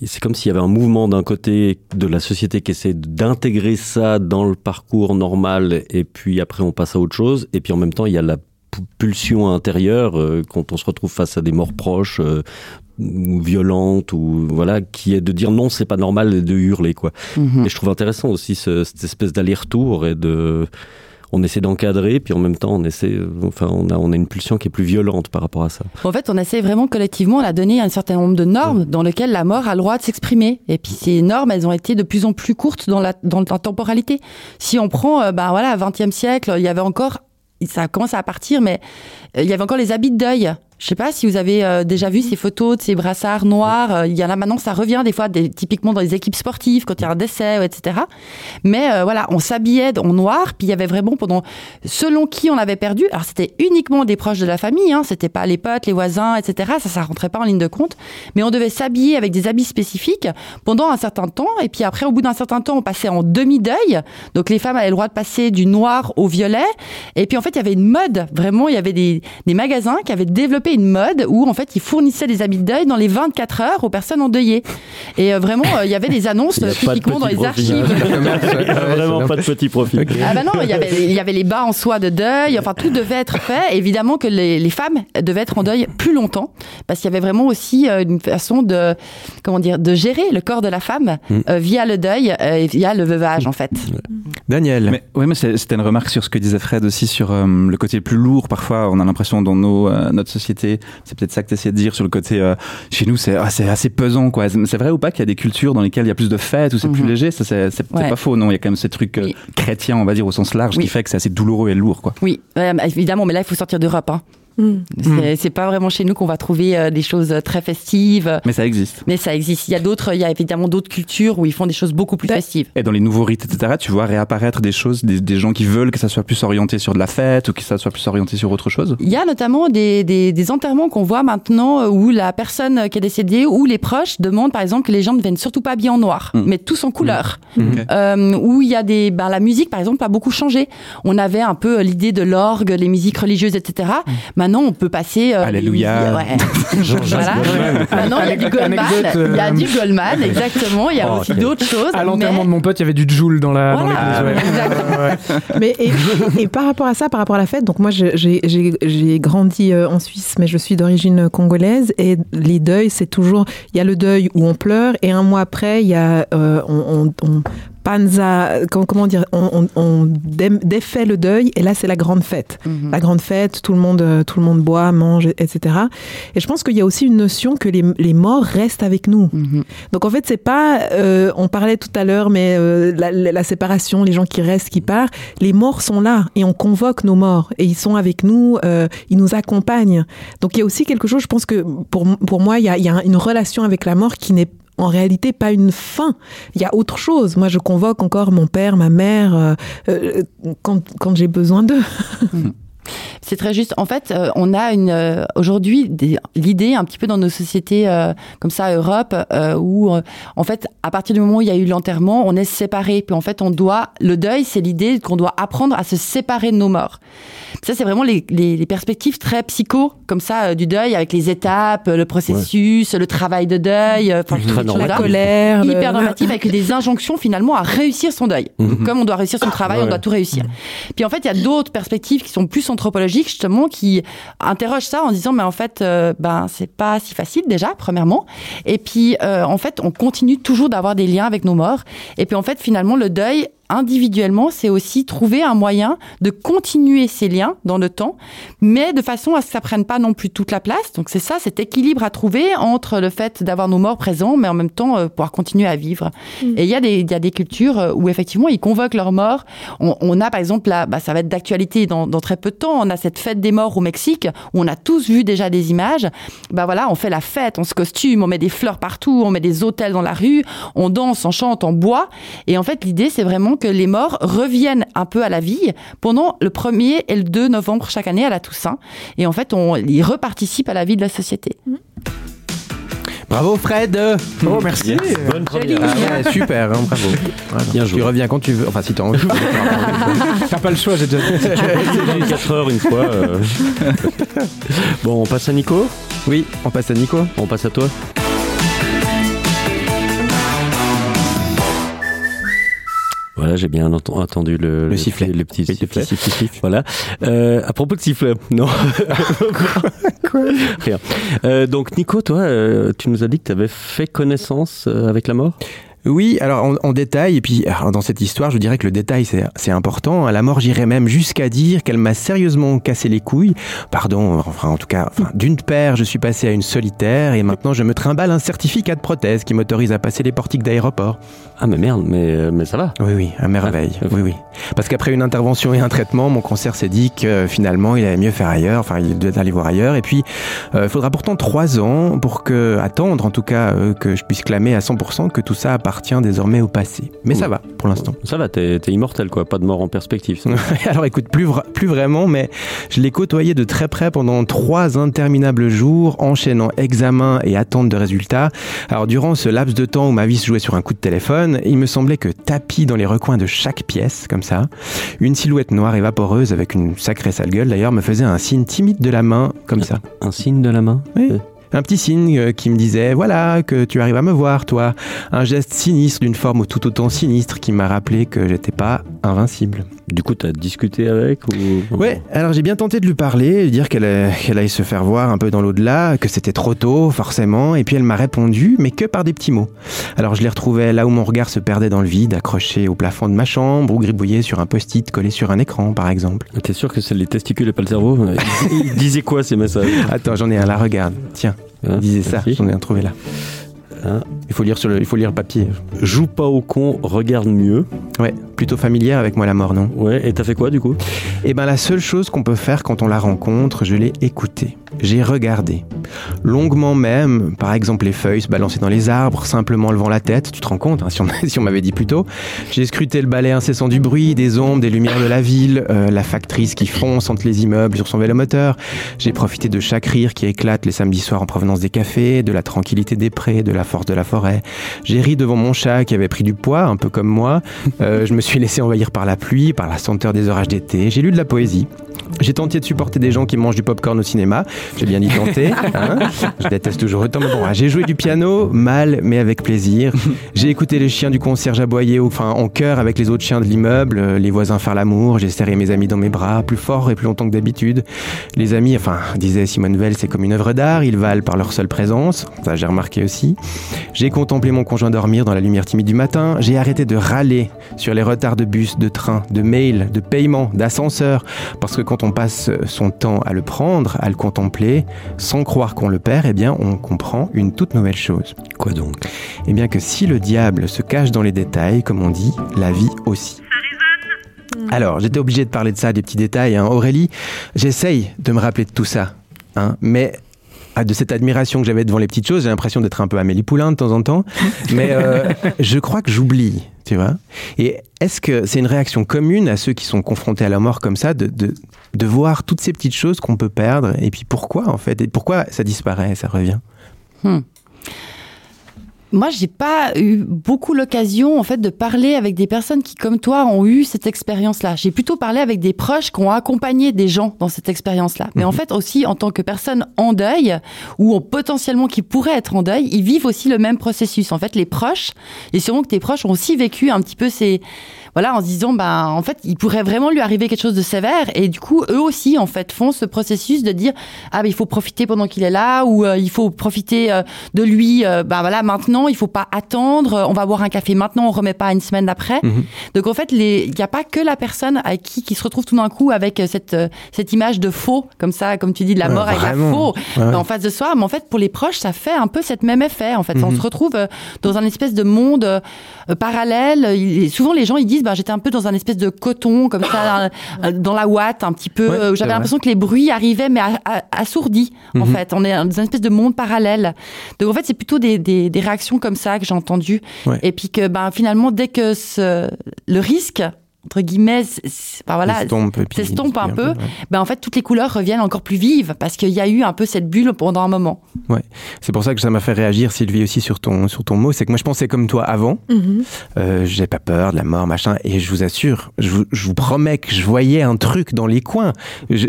c'est comme s'il y avait un mouvement d'un côté de la société qui essaie d'intégrer ça dans le parcours normal, et puis après on passe à autre chose. Et puis en même temps, il y a la pulsion intérieure euh, quand on se retrouve face à des morts proches euh, ou violentes ou voilà qui est de dire non c'est pas normal et de hurler quoi Mhm. et je trouve intéressant aussi ce- cette espèce d'aller-retour et de on essaie d'encadrer puis en même temps on essaie euh, enfin on a on a une pulsion qui est plus violente par rapport à ça En fait, on essaie vraiment collectivement à donner un certain nombre de normes dans lesquelles la mort a le droit de s'exprimer. Et puis ces normes, elles ont été de plus en plus courtes dans la, dans la temporalité. Si on prend, euh, ben voilà, 20e siècle, il y avait encore, ça a commencé à partir, mais euh, il y avait encore les habits de deuil. Je sais pas si vous avez euh, déjà vu ces photos de ces brassards noirs. euh, Il y en a maintenant, ça revient des fois, typiquement dans les équipes sportives, quand il y a un décès, etc. Mais euh, voilà, on s'habillait en noir, puis il y avait vraiment pendant, selon qui on avait perdu. Alors c'était uniquement des proches de la famille, hein, c'était pas les potes, les voisins, etc. Ça, ça rentrait pas en ligne de compte. Mais on devait s'habiller avec des habits spécifiques pendant un certain temps, et puis après, au bout d'un certain temps, on passait en demi-deuil. Donc les femmes avaient le droit de passer du noir au violet. Et puis en fait, il y avait une mode. Vraiment, il y avait des magasins qui avaient développé une mode où en fait, ils fournissaient des habits de deuil dans les 24 heures aux personnes endeuillées. Et euh, vraiment, euh, il y avait des annonces de typiquement dans les profit, archives. hein. Vraiment pas de petit profit. Ah bah non, il y avait il y avait les bas en soie de deuil, enfin tout devait être fait. Évidemment que les, les femmes devaient être en deuil plus longtemps parce qu'il y avait vraiment aussi euh, une façon de comment dire de gérer le corps de la femme Mm. euh, via le deuil euh, et via le veuvage en fait. Daniel. Mais, ouais, mais c'était une remarque sur ce que disait Fred aussi sur euh, le côté plus lourd. Parfois, on a l'impression dans nos, euh, notre société, c'est peut-être ça que tu essayais de dire sur le côté euh, chez nous, c'est ah, c'est assez pesant. quoi. C'est vrai ou pas qu'il y a des cultures dans lesquelles il y a plus de fêtes ou c'est plus Mhm. léger? Ça, c'est c'est- c'est Ouais. pas faux, non? Il y a quand même ces trucs euh, Oui. chrétiens, on va dire, au sens large, Oui. qui fait que c'est assez douloureux et lourd. quoi. Oui, euh, évidemment, mais là il faut sortir d'Europe. Hein. Mm. C'est pas vraiment chez nous qu'on va trouver euh, des choses euh, très festives. Mais ça existe. Mais ça existe. Il y a d'autres, il y a évidemment d'autres cultures où ils font des choses beaucoup plus festives. Et dans les nouveaux rites, etc., tu vois réapparaître des choses, des, des gens qui veulent que ça soit plus orienté sur de la fête ou que ça soit plus orienté sur autre chose? Il y a notamment des, des, des enterrements qu'on voit maintenant euh, où la personne qui est décédée ou les proches demandent par exemple que les gens ne viennent surtout pas habillés en noir, Mm. mais tous en couleur. Ok. Euh, où il y a des, ben, la musique par exemple a beaucoup changé. On avait un peu l'idée de l'orgue, les musiques religieuses, etc. Maintenant on peut passer. euh, Alléluia. les- ouais. Voilà. Maintenant il y a du Goldman. Euh, Il y a du Goldman, exactement. Il y a Oh, aussi d'autres choses. À l'enterrement mais- de mon pote, il y avait du Joule dans la Voilà. Ouais, ouais. Mais et, et par rapport à ça, par rapport à la fête, donc moi j'ai j'ai- j'ai grandi euh, en Suisse, mais je suis d'origine congolaise et les deuils c'est toujours il y a le deuil où on pleure et un mois après il y a euh, on, on, on panza comment, dire on, on, on dé- défait le deuil et là c'est la grande fête Mhm. la grande fête tout le monde euh, tout le monde boit mange etc et je pense qu'il y a aussi une notion que les, les morts restent avec nous Mhm. donc en fait, c'est pas, euh, on parlait tout à l'heure, mais euh, la, la- la séparation, les gens qui restent, qui partent, les morts sont là et on convoque nos morts et ils sont avec nous, euh, ils nous accompagnent. Donc il y a aussi quelque chose, je pense que pour, pour moi, il y a, il y a une relation avec la mort qui n'est en réalité pas une fin. Il y a autre chose. Moi, je convoque encore mon père, ma mère, euh, euh, quand, quand j'ai besoin d'eux. C'est très juste. En fait, euh, on a une euh, aujourd'hui l'idée un petit peu dans nos sociétés euh, comme ça, Europe, euh, où euh, en fait, à partir du moment où il y a eu l'enterrement, on est séparés. Puis en fait, on doit le deuil, c'est l'idée qu'on doit apprendre à se séparer de nos morts. Ça, c'est vraiment les, les, les perspectives très psycho comme ça euh, du deuil, avec les étapes, le processus, le travail de deuil, euh, enfin. La colère, le- hyper normatif avec des injonctions finalement à réussir son deuil. Mhm. Comme on doit réussir son travail, Ouais. on doit tout réussir. Puis en fait, il y a d'autres perspectives qui sont plus anthropologiques justement qui interrogent ça en disant mais en fait euh, ben c'est pas si facile déjà premièrement. Et puis euh, en fait on continue toujours d'avoir des liens avec nos morts. Et puis en fait finalement le deuil individuellement, c'est aussi trouver un moyen de continuer ces liens dans le temps, mais de façon à ce que ça prenne pas non plus toute la place. Donc c'est ça, cet équilibre à trouver entre le fait d'avoir nos morts présents, mais en même temps euh, pouvoir continuer à vivre. Et il y a des il y a des cultures euh, où effectivement ils convoquent leurs morts. On, on a par exemple là, bah, ça va être d'actualité dans, dans très peu de temps. On a cette fête des morts au Mexique où on a tous vu déjà des images. Bah voilà, on fait la fête, on se costume, on met des fleurs partout, on met des hôtels dans la rue, on danse, on chante, on boit. Et en fait, l'idée c'est vraiment que les morts reviennent un peu à la vie pendant le 1er et le 2 novembre chaque année à la Toussaint. Et en fait, on, ils reparticipent à la vie de la société. Bravo Fred Oh, merci. Bonne première. Ah ouais, super, hein, bravo. Voilà. Bien Tu joué. reviens quand tu veux. Enfin, si t'as envie. T'as pas le choix, j'ai déjà eu 4 heures une fois. euh. bon, on passe à Nico? Oui, on passe à Nico? On passe à toi? Voilà, j'ai bien ent- entendu le, Le sifflet. le petit sifflet, siffle. Voilà. Euh, à propos de sifflet, non. Rien. Euh, donc, Nico, toi, euh, tu nous as dit que tu avais fait connaissance avec la mort? Oui, alors en, en détail, et puis alors, dans cette histoire, je dirais que le détail c'est c'est important. À la mort, j'irais même jusqu'à dire qu'elle m'a sérieusement cassé les couilles. Pardon, enfin en tout cas, enfin, d'une paire, je suis passé à une solitaire et maintenant je me trimballe un certificat de prothèse qui m'autorise à passer les portiques d'aéroport. Ah mais merde, mais, euh, mais ça va. Oui, oui, à merveille. Ah, oui, oui. Parce qu'après une intervention et un traitement, mon cancer s'est dit que finalement, il allait mieux faire ailleurs. Enfin, il devait aller voir ailleurs. Et puis, euh, il faudra pourtant trois ans pour que, attendre en tout cas, euh, que je puisse clamer à 100% que tout ça appartient désormais au passé. Mais ça va, pour l'instant. Ça va, t'es immortel quoi, pas de mort en perspective. ça. Alors écoute, plus, vra- plus vraiment, mais je l'ai côtoyé de très près pendant trois interminables jours, enchaînant examen et attente de résultats. Alors durant ce laps de temps où ma vie se jouait sur un coup de téléphone, il me semblait que tapis dans les recoins de chaque pièce, comme ça, une silhouette noire et vaporeuse avec une sacrée sale gueule d'ailleurs me faisait un signe timide de la main, comme ça. Un signe de la main Oui. Un petit signe euh, qui me disait voilà que tu arrives à me voir toi. Un geste sinistre d'une forme tout autant sinistre qui m'a rappelé que j'étais pas invincible. Du coup, t'as discuté avec ou... Ouais, alors j'ai bien tenté de lui parler, de dire qu'elle euh, qu'elle aille se faire voir un peu dans l'au-delà, que c'était trop tôt, forcément, et puis elle m'a répondu, mais que par des petits mots. Alors je les retrouvais là où mon regard se perdait dans le vide, accroché au plafond de ma chambre, ou gribouillé sur un post-it collé sur un écran, par exemple. T'es sûr que c'est les testicules et pas le cerveau? Il il disait quoi ces messages? Attends, j'en ai un là, regarde. Tiens, Hein, il disait ça, j'en ai un trouvé là. Hein Il faut lire sur le, il faut lire le papier. Joue pas au con, regarde mieux. Ouais, plutôt familière avec moi la mort, non? Ouais, et t'as fait quoi du coup? Eh ben la seule chose qu'on peut faire quand on la rencontre, je l'ai écoutée. J'ai regardé. Longuement même, par exemple les feuilles se balancer dans les arbres, simplement levant la tête, tu te rends compte, hein, si on, m'avait dit plus tôt. J'ai scruté le balai incessant du bruit, des ombres, des lumières de la ville, euh, la factrice qui fonce entre les immeubles sur son vélomoteur. J'ai profité de chaque rire qui éclate les samedis soirs en provenance des cafés, de la tranquillité des prés, de la force de la forêt. J'ai ri devant mon chat qui avait pris du poids, un peu comme moi. Euh, je me suis laissé envahir par la pluie, par la senteur des orages d'été. J'ai lu de la poésie. J'ai tenté de supporter des gens qui mangent du popcorn au cinéma. J'ai bien dit tenter. hein. Je déteste toujours autant. Bon, ah, j'ai joué du piano, mal, mais avec plaisir. J'ai écouté les chiens du concierge aboyer, enfin en chœur avec les autres chiens de l'immeuble, euh, les voisins faire l'amour. J'ai serré mes amis dans mes bras, plus fort et plus longtemps que d'habitude. Les amis, enfin, disait Simone Veil, c'est comme une œuvre d'art. Ils valent par leur seule présence. Ça, j'ai remarqué aussi. J'ai contemplé mon conjoint dormir dans la lumière timide du matin. J'ai arrêté de râler sur les retards de bus, de train, de mail, de paiement, d'ascenseur. Parce que quand on passe son temps à le prendre, à le contempler, sans croire qu'on le perd, eh bien, on comprend une toute nouvelle chose. Quoi donc? Eh bien que si le diable se cache dans les détails, comme on dit, la vie aussi. Alors, j'étais obligé de parler de ça, des petits détails. hein. Aurélie, j'essaye de me rappeler de tout ça. hein. Mais ah, de cette admiration que j'avais devant les petites choses, j'ai l'impression d'être un peu Amélie Poulain de temps en temps. Mais euh, je crois que j'oublie, tu vois? Et est-ce que c'est une réaction commune à ceux qui sont confrontés à la mort comme ça, de, de, de voir toutes ces petites choses qu'on peut perdre? Et puis pourquoi, en fait? Et pourquoi ça disparaît, ça revient? Moi, j'ai pas eu beaucoup l'occasion, en fait, de parler avec des personnes qui, comme toi, ont eu cette expérience-là. J'ai plutôt parlé avec des proches qui ont accompagné des gens dans cette expérience-là. Mais en fait, aussi, en tant que personne en deuil, ou en- potentiellement qui pourraient être en deuil, ils vivent aussi le même processus. En fait, les proches, et sûrement que tes proches ont aussi vécu un petit peu ces, voilà, en se disant, ben, en fait, il pourrait vraiment lui arriver quelque chose de sévère, et du coup, eux aussi, en fait, font ce processus de dire, ah, ben, il faut profiter pendant qu'il est là, ou euh, il faut profiter euh, de lui, euh, ben voilà, maintenant, il faut pas attendre, on va boire un café maintenant, on remet pas une semaine après. Mhm. Donc, en fait, les- il n'y a pas que la personne à qui, qui se retrouve tout d'un coup avec euh, cette, euh, cette image de faux, comme ça, comme tu dis, de la mort avec la faux ouais. en face de soi. Mais en fait, pour les proches, ça fait un peu cette même effet. En fait, on Mhm. se retrouve euh, dans un espèce de monde parallèle. Il- souvent, les gens ils disent, bah, j'étais un peu dans un espèce de coton, comme ça, euh, dans la ouate, un petit peu. Ouais, euh, J'avais l'impression que les bruits arrivaient, mais assourdis. En Mhm. fait, on est dans un espèce de monde parallèle. Donc, en fait, c'est plutôt des, des, des réactions comme ça que j'ai entendues. Ouais. Et puis que, ben, finalement, dès que ce, le risque entre guillemets, enfin, voilà, S'estompe un peu, ouais. ben en fait toutes les couleurs reviennent encore plus vives parce qu'il y a eu un peu cette bulle pendant un moment. C'est pour ça que ça m'a fait réagir, Sylvie, aussi sur ton, sur ton mot. C'est que moi, je pensais comme toi avant. Mhm. Euh, j'ai pas peur de la mort, machin. Et je vous assure, je vous, je vous promets que je voyais un truc dans les coins.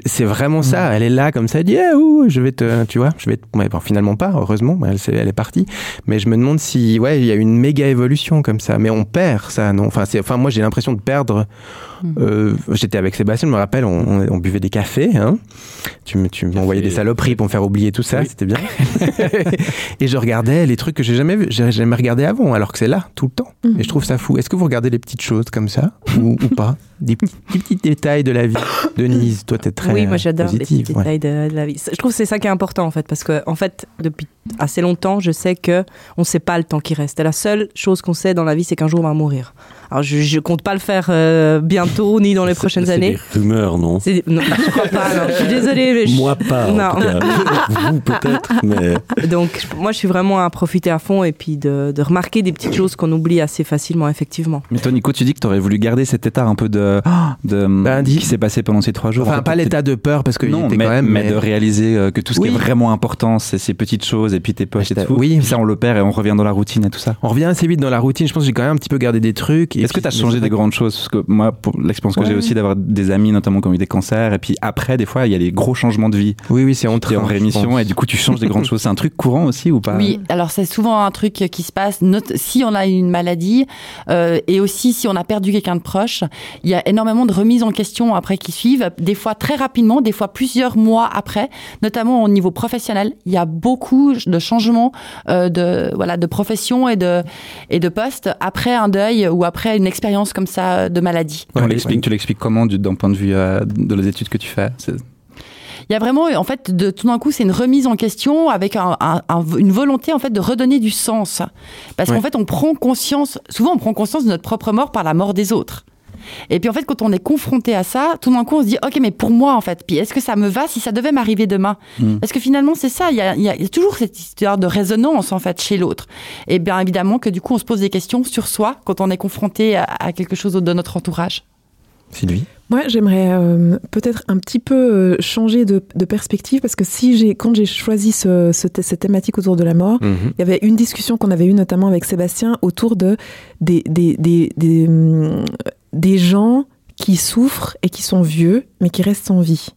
C'est vraiment ça. Elle est là, comme ça, elle dit, eh, ouh, je vais te, tu vois, je vais te... ouais, bon, finalement pas, heureusement, elle, s'est- elle est partie. Mais je me demande si, ouais, il y a une méga évolution comme ça. Mais on perd ça, non? Enfin, c'est, enfin, moi, j'ai l'impression de perdre, euh, j'étais avec Sébastien, je me rappelle, on, on- on buvait des cafés, hein. Tu, me- tu m'envoyais des saloperies pour me faire oublier tout ça, Oui. c'était bien. et je regardais les trucs que j'ai jamais vu, j'ai jamais regardé avant, alors que c'est là, tout le temps. Mhm. Et je trouve ça fou. Est-ce que vous regardez les petites choses comme ça ou, ou pas? Des petits, des petits détails de la vie. Denise, toi, t'es très oui, moi j'adore les petits ouais. détails de, de la vie. Je trouve que c'est ça qui est important en fait, parce que en fait, depuis assez longtemps, je sais que on sait pas le temps qui reste. Et la seule chose qu'on sait dans la vie, c'est qu'un jour on va mourir. Alors je, je compte pas le faire euh, bientôt ni dans les prochaines C'est années. des rumeurs, non C'est- Non, je crois pas. non. Je suis désolée. mais je- Moi pas, en Non. tout cas. Vous peut-être, mais... Donc, moi, je suis vraiment à profiter à fond et puis de, de remarquer des petites choses qu'on oublie assez facilement, effectivement. Mais toi, Nico, tu dis que tu aurais voulu garder cet état un peu de. de Ben, dis- qui s'est passé pendant ces trois jours. Enfin, En fait, pas l'état de peur parce que non, était mais, quand même. mais de réaliser euh, que tout ce qui est vraiment important, c'est ces petites choses et puis tes poches et tout. oui. Ça, on le perd et on revient dans la routine et tout ça. On revient assez vite dans la routine. Je pense que j'ai quand même un petit peu gardé des trucs. Est-ce que tu as changé des grandes choses? Parce que moi, pour l'expérience que Ouais. j'ai aussi d'avoir des amis, notamment qui ont eu des cancers, et puis après, des fois, il y a des gros changements de vie. Oui, oui, c'est en en rémission et du coup, tu changes des grandes choses. C'est un truc courant aussi ou pas? Oui, alors c'est souvent un truc qui se passe. note- si on a une maladie euh, et aussi si on a perdu quelqu'un de proche, il y a énormément de remises en question après qui suivent, des fois très rapidement, des fois plusieurs mois après, notamment au niveau professionnel. Il y a beaucoup de changements euh, de voilà de profession et de et de poste après un deuil ou après une expérience comme ça de maladie. On l'explique, ouais. Tu l'expliques comment du- d'un point de vue euh, de les études que tu fais? Il y a vraiment, en fait, de, tout d'un coup, c'est une remise en question avec un- un- un- une volonté, en fait, de redonner du sens. Parce Ouais. qu'en fait, on prend conscience, souvent, on prend conscience de notre propre mort par la mort des autres. Et puis, en fait, quand on est confronté à ça, tout d'un coup, on se dit, OK, mais pour moi, en fait, puis est-ce que ça me va si ça devait m'arriver demain Mm. Parce que finalement, c'est ça, il y a, il y a- il y a toujours cette histoire de résonance, en fait, chez l'autre. Et bien évidemment que du coup, on se pose des questions sur soi quand on est confronté à, à quelque chose de notre entourage. Sylvie Moi, j'aimerais euh, peut-être un petit peu euh, changer de, de perspective parce que si j'ai, quand j'ai choisi ce, ce cette thématique autour de la mort, Mhm. il y avait une discussion qu'on avait eue notamment avec Sébastien autour de des, des, des, des, hum, des gens qui souffrent et qui sont vieux mais qui restent en vie.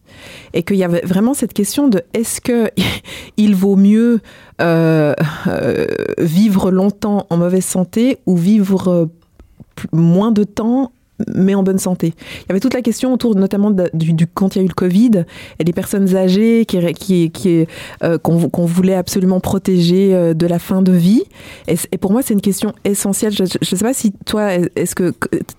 Et qu'il y avait vraiment cette question de est-ce que il vaut mieux euh, euh, vivre longtemps en mauvaise santé ou vivre euh, moins de temps mais en bonne santé. Il y avait toute la question autour notamment du, du- quand il y a eu le Covid et des personnes âgées qui, qui, qui, euh, qu'on, qu'on voulait absolument protéger euh, de la fin de vie. Et, et pour moi, c'est une question essentielle. Je ne sais pas si toi, est-ce que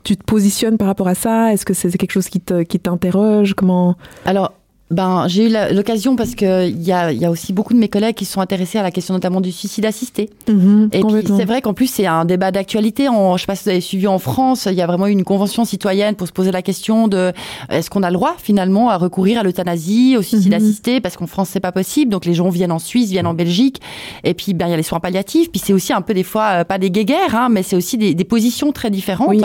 tu te positionnes par rapport à ça? Est-ce que c'est quelque chose qui, te, qui t'interroge? Comment? Alors, ben, j'ai eu l'occasion parce qu'il y a, y a aussi beaucoup de mes collègues qui sont intéressés à la question notamment du suicide assisté. Mhm, Et puis c'est vrai qu'en plus c'est un débat d'actualité. Je sais pas si vous avez suivi en France, il y a vraiment eu une convention citoyenne pour se poser la question de est-ce qu'on a le droit finalement à recourir à l'euthanasie, au suicide Mhm. assisté, parce qu'en France c'est pas possible. Donc les gens viennent en Suisse, viennent en Belgique, et puis ben il y a les soins palliatifs. Puis c'est aussi un peu des fois euh, pas des guéguerres, hein, mais c'est aussi des, des positions très différentes. Oui.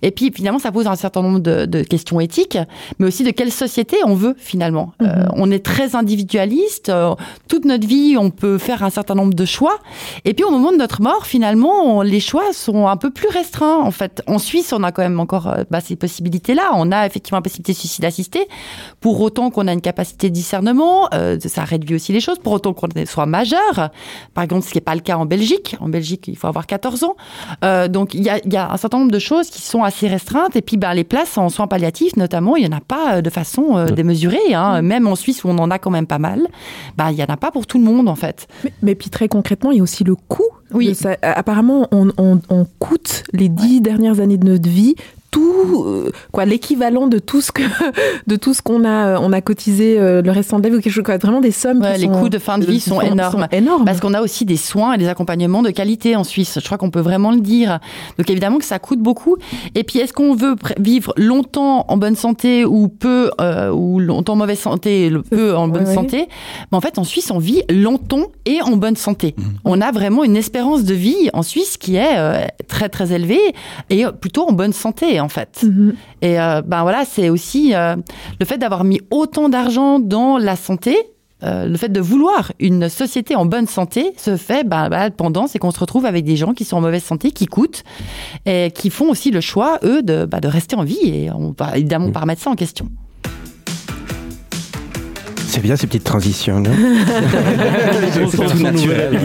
Et puis finalement ça pose un certain nombre de, de questions éthiques, mais aussi de quelle société on veut finalement. Mhm. Euh, on est très individualiste. euh, toute notre vie, on peut faire un certain nombre de choix. Et puis au moment de notre mort, finalement, on- les choix sont un peu plus restreints. En fait, en Suisse, on a quand même encore euh, bah, ces possibilités-là. On a effectivement la possibilité de suicide assisté. Pour autant qu'on a une capacité de discernement, euh, ça réduit aussi les choses. Pour autant qu'on soit majeur, par exemple, ce qui n'est pas le cas en Belgique. En Belgique, il faut avoir 14 ans. Donc il y a, il y a un certain nombre de choses qui sont assez restreintes. Et puis ben, les places en soins palliatifs, notamment, il n'y en a pas de façon démesurée. Hein. Même en Suisse, où on en a quand même pas mal, ben, il n'y en a pas pour tout le monde, en fait. Mais, mais puis très concrètement, il y a aussi le coût. Oui. ça. Apparemment, on, on- on coûte les dix dernières années de notre vie tout euh, quoi l'équivalent de tout ce que de tout ce qu'on a euh, on a cotisé euh, le restant de la vie ou quelque chose quoi vraiment des sommes Ouais, qui les sont- coûts de fin de vie sont énormes. énormes Parce qu'on a aussi des soins et des accompagnements de qualité en Suisse. Je crois qu'on peut vraiment le dire. Donc évidemment que ça coûte beaucoup. Et puis est-ce qu'on veut vivre longtemps en bonne santé ou peu euh, ou longtemps en mauvaise santé, peu en bonne Ouais, ouais. santé? Mais en fait, en Suisse, on vit longtemps et en bonne santé. On a vraiment une espérance de vie en Suisse qui est euh, très très élevée et plutôt en bonne santé en fait. Mhm. Et euh, ben voilà, c'est aussi euh, le fait d'avoir mis autant d'argent dans la santé. euh, le fait de vouloir une société en bonne santé se fait ben, ben, pendant, c'est qu'on se retrouve avec des gens qui sont en mauvaise santé, qui coûtent, et qui font aussi le choix, eux, de, ben, de rester en vie. Et on va évidemment pas remettre ça en question. C'est bien ces petites transitions. non C'est tout naturel.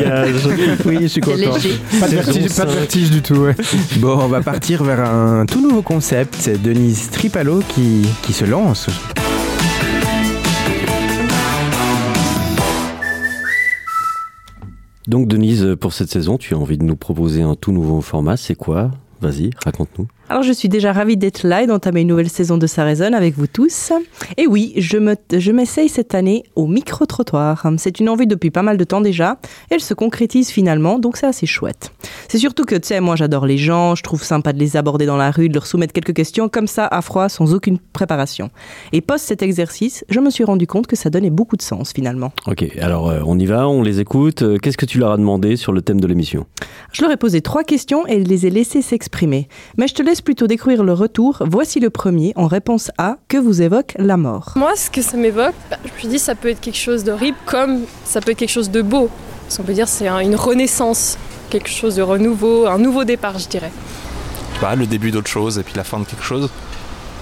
oui, je suis content. léger. Pas de vertige, pas de vertige du tout, ouais. Bon, on va partir vers un tout nouveau concept. C'est Denise Tripalo qui, qui se lance. Donc Denise, pour cette saison, tu as envie de nous proposer un tout nouveau format. C'est quoi? Vas-y, raconte-nous. Alors je suis déjà ravie d'être là et d'entamer une nouvelle saison de Ça résonne avec vous tous. Et oui, je me je m'essaye cette année au micro-trottoir. C'est une envie depuis pas mal de temps déjà. Elle se concrétise finalement, donc c'est assez chouette. C'est surtout que, tu sais, moi j'adore les gens, je trouve sympa de les aborder dans la rue, de leur soumettre quelques questions comme ça à froid, sans aucune préparation. Et post cet exercice, je me suis rendu compte que ça donnait beaucoup de sens finalement. Ok, alors euh, on y va, on les écoute. Euh, Qu'est-ce que tu leur as demandé sur le thème de l'émission? Je leur ai posé trois questions et les ai laissés s'exprimer. Mais je te laisse plutôt découvrir le retour. Voici le premier en réponse à Que vous évoque la mort? Moi, ce que ça m'évoque, bah, je me dis ça peut être quelque chose d'horrible comme ça peut être quelque chose de beau. Ce qu'on peut dire, c'est un- une renaissance, quelque chose de renouveau, un nouveau départ, je dirais. Bah, le début d'autre chose et puis la fin de quelque chose.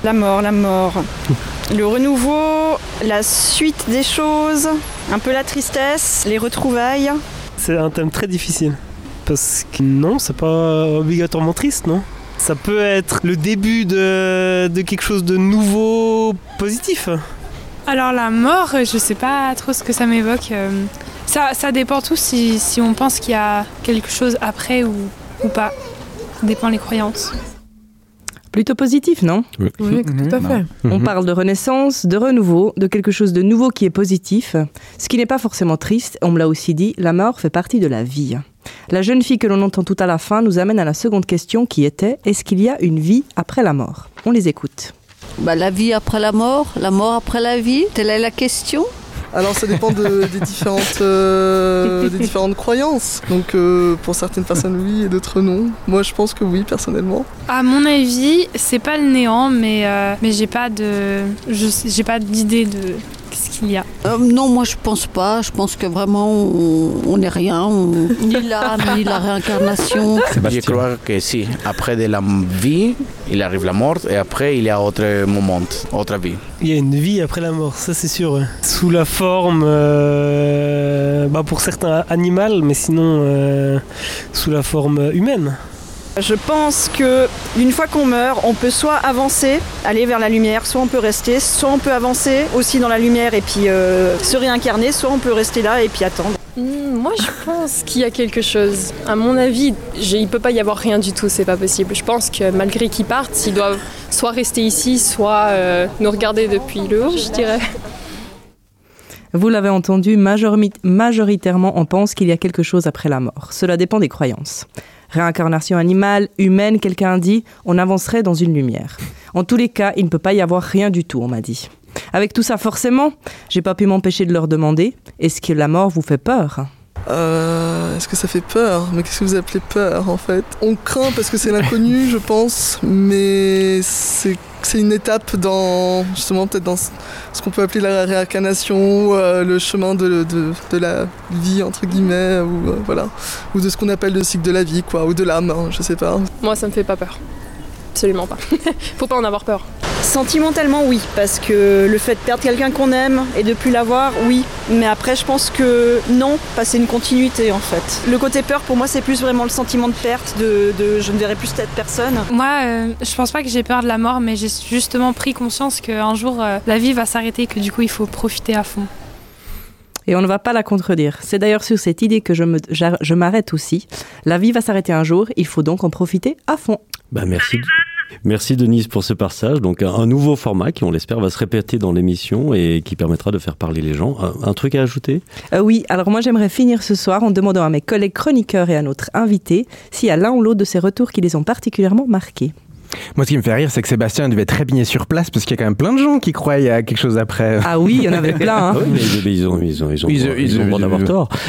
La mort, la mort. Le renouveau, la suite des choses, un peu la tristesse, les retrouvailles. C'est un thème très difficile. Parce que non, c'est pas obligatoirement triste, non? Ça peut être le début de, de quelque chose de nouveau, positif. Alors la mort, euh, je sais pas trop ce que ça m'évoque. euh, Ça, ça dépend tout si, si on pense qu'il y a quelque chose après ou, ou pas. Ça dépend les croyances. Plutôt positif, non? Oui, Oui, tout à fait. On Mhm. parle de renaissance, de renouveau, de quelque chose de nouveau qui est positif, ce qui n'est pas forcément triste. On me l'a aussi dit, la mort fait partie de la vie. La jeune fille que l'on entend tout à la fin nous amène à la seconde question qui était est-ce qu'il y a une vie après la mort? On les écoute. Bah, la vie après la mort, la mort après la vie, telle est la question. Alors ça dépend de- des, différentes, euh, des différentes croyances. Donc euh, pour certaines personnes oui et d'autres non. Moi je pense que oui personnellement. À mon avis, c'est pas le néant, mais, euh, mais j'ai pas de, j'ai pas d'idée de ce qu'il y a. Euh, non, moi je pense pas. Je pense que vraiment on n'est rien, on- ni l'âme, ni la réincarnation. Je crois que si. Après de la vie, il arrive la mort et après il y a autre moment, autre vie. Il y a une vie après la mort, ça c'est sûr. ouais. Sous la forme, euh, bah pour certains animal, mais sinon euh, sous la forme humaine. Je pense que une fois qu'on meurt, on peut soit avancer, aller vers la lumière, soit on peut rester, soit on peut avancer aussi dans la lumière et puis euh, se réincarner, soit on peut rester là et puis attendre. Hmm, moi, je pense qu'il y a quelque chose. À mon avis, il peut pas y avoir rien du tout, c'est pas possible. Je pense que malgré qu'ils partent, ils doivent soit rester ici, soit euh, nous regarder depuis le haut, je dirais. Vous l'avez entendu, majoritairement on pense qu'il y a quelque chose après la mort. Cela dépend des croyances. Réincarnation animale, humaine, quelqu'un dit, on avancerait dans une lumière. En tous les cas, il ne peut pas y avoir rien du tout, on m'a dit. Avec tout ça, forcément, j'ai pas pu m'empêcher de leur demander, est-ce que la mort vous fait peur? Euh, Est-ce que ça fait peur? Mais qu'est-ce que vous appelez peur en fait? On craint parce que c'est l'inconnu je pense. Mais c'est une étape dans justement peut-être dans ce qu'on peut appeler la réincarnation, euh, le chemin de la vie entre guillemets, ou euh, voilà, ou de ce qu'on appelle le cycle de la vie quoi, ou de l'âme, hein, je sais pas. Moi, ça me fait pas peur. Absolument pas. Faut pas en avoir peur. Sentimentalement, oui, parce que le fait de perdre quelqu'un qu'on aime et de plus l'avoir, oui. Mais après, je pense que non, c'est une continuité en fait. Le côté peur, pour moi, c'est plus vraiment le sentiment de perte, de, de je ne verrai plus cette personne. Moi, euh, je pense pas que j'ai peur de la mort, mais j'ai justement pris conscience qu'un jour euh, la vie va s'arrêter et que du coup il faut profiter à fond. Et on ne va pas la contredire. C'est d'ailleurs sur cette idée que je me- je m'arrête aussi. La vie va s'arrêter un jour, il faut donc en profiter à fond. Bah merci. Merci Denise pour ce passage. Donc un, nouveau format qui, on l'espère, va se répéter dans l'émission et qui permettra de faire parler les gens. Un, un truc à ajouter? Euh, oui, alors moi j'aimerais finir ce soir en demandant à mes collègues chroniqueurs et à notre invité s'il y a l'un ou l'autre de ces retours qui les ont particulièrement marqués. Moi, ce qui me fait rire, c'est que Sébastien devait trépigner sur place parce qu'il y a quand même plein de gens qui croient il y a quelque chose après. Ah oui, il y en avait plein. hein. Oui, mais, ils ont, ils ont, ils ont, Ils- droit- ils- ils ont le droit ils- d'avoir ils- tort.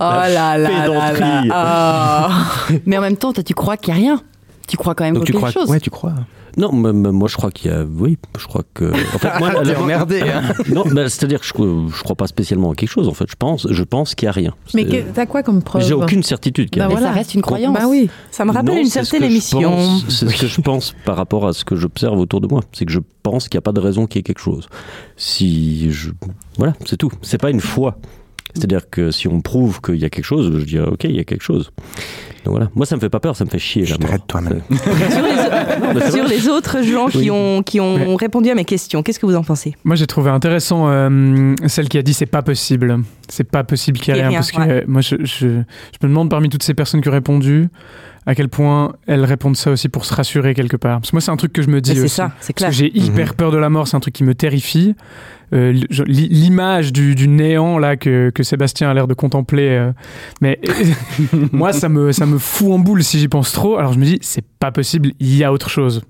Oh là là là pédanterie. là. Mais en même temps, toi, tu crois qu'il n'y a rien. Tu crois quand même Donc en tu quelque crois, chose. ouais, tu crois. Non, mais- mais moi je crois qu'il y a. Oui, je crois que. En fait, moi, T'es emmerdé, hein. Non, bah, c'est-à-dire que je, je crois pas spécialement à quelque chose. En fait, je pense, je pense qu'il y a rien. Mais C'est- que- t'as quoi comme preuve J'ai aucune certitude. qu'il y a Bah rien. voilà. Ça reste une croyance. Bah oui. Ça me rappelle Non, une certaine émission. C'est ce que je pense par rapport à ce que j'observe autour de moi. C'est que je pense qu'il n'y a pas de raison qu'il y ait quelque chose. Si je. Voilà, c'est tout. C'est pas une foi. C'est-à-dire que si on prouve qu'il y a quelque chose, je dis ah, ok, il y a quelque chose. Donc voilà. Moi, ça me fait pas peur, ça me fait chier. Je toi-même. Sur les, mais c'est sur vrai. les autres gens qui ont, qui ont répondu à mes questions, qu'est-ce que vous en pensez? Moi, j'ai trouvé intéressant euh, celle qui a dit c'est pas possible. C'est pas possible qu'il y ait rien. rien, parce que ouais. euh, moi, je, je, je me demande parmi toutes ces personnes qui ont répondu, à quel point elles répondent ça aussi pour se rassurer quelque part. Parce que moi, c'est un truc que je me dis c'est ça, c'est clair. j'ai hyper Mhm. peur de la mort, c'est un truc qui me terrifie. Euh, L'image du, du néant là que, que Sébastien a l'air de contempler, euh, mais moi ça me ça me fout en boule si j'y pense trop. Alors je me dis c'est pas possible, il y a autre chose.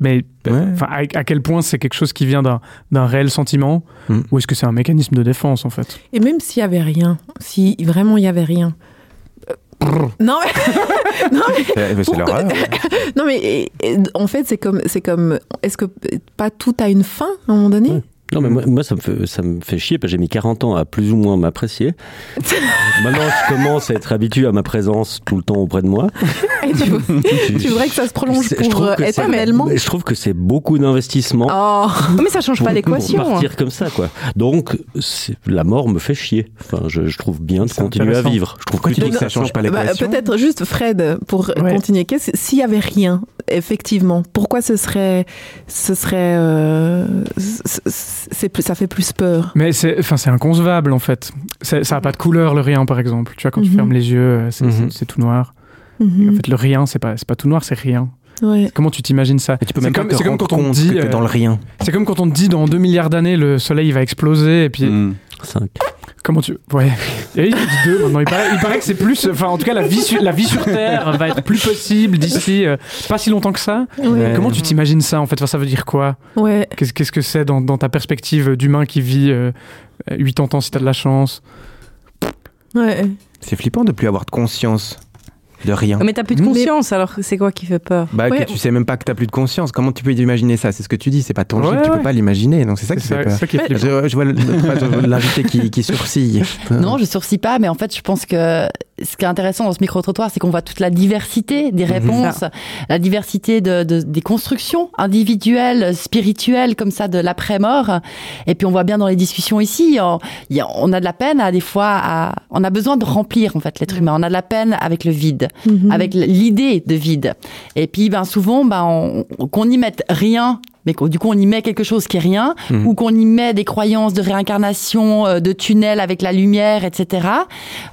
Mais enfin, à, à quel point c'est quelque chose qui vient d'un d'un réel sentiment Mm. ou est-ce que c'est un mécanisme de défense en fait? Et même s'il y avait rien, si vraiment il y avait rien. Non mais, non, mais, Eh C'est Pourquoi- l'horreur. non, mais et- et, en fait c'est comme c'est comme est-ce que pas tout a une fin à un moment donné? Non, mais moi, moi, ça, me fait, ça me fait chier parce que j'ai mis 40 ans à plus ou moins m'apprécier. Maintenant, je commence à être habitué à ma présence tout le temps auprès de moi. Et tu, tu voudrais que ça se prolonge je pour trouve euh, que Je trouve que c'est beaucoup d'investissement. Oh. Mais ça change pour- pas l'équation. Pour hein. partir comme ça, quoi. Donc, la mort me fait chier. Enfin, je, je trouve bien de continuer à vivre. Je trouve Pourquoi tu plutôt dis que ça change pas Bah, l'équation Peut-être juste Fred pour Ouais. continuer. S'il y avait rien, effectivement, pourquoi ce serait, ce serait, euh, c'est ça fait plus peur. Mais c'est enfin c'est inconcevable en fait. Ça n'a pas de couleur le rien par exemple. Tu vois quand tu mhm. fermes les yeux, euh, c'est tout noir. Mhm. En fait le rien c'est pas pas tout noir, c'est rien. Comment tu t'imagines ça C'est comme, quand on dit dans le euh, rien. C'est comme quand on te dit dans 2 milliards d'années le soleil va exploser et puis 5 comment tu ouais et il dit deux maintenant il paraît, il paraît que c'est plus enfin en tout cas la vie sur, la vie sur terre va être plus possible d'ici euh, pas si longtemps que ça. Ouais. Comment tu t'imagines ça en fait? Enfin, ça veut dire quoi? Ouais. Qu'est-ce qu'est-ce que c'est dans, dans ta perspective d'humain qui vit euh, 80 ans si t'as de la chance? Ouais. C'est flippant de plus avoir de conscience de rien. Mais t'as plus de conscience, alors c'est quoi qui fait peur Bah, Ouais. que tu sais même pas que t'as plus de conscience. Comment tu peux imaginer ça? C'est ce que tu dis, c'est pas tangible, Ouais, tu ouais. peux pas l'imaginer. Donc c'est ça qui fait peur. ça qui. Je, je vois l'invité qui, qui sourcille. Non, je sourcille pas, mais en fait, je pense que ce qui est intéressant dans ce micro-trottoir, c'est qu'on voit toute la diversité des réponses, la diversité de, de- des constructions individuelles, spirituelles, comme ça, de l'après-mort. Et puis, on voit bien dans les discussions ici, on, a- on a de la peine à des fois à, on a besoin de remplir, en fait, l'être humain. On a de la peine avec le vide, Mhm. avec l'idée de vide. Et puis, ben, souvent, ben, on- qu'on y mette rien, mais du coup, on y met quelque chose qui est rien, Mhm. ou qu'on y met des croyances de réincarnation, euh, de tunnels avec la lumière, etc.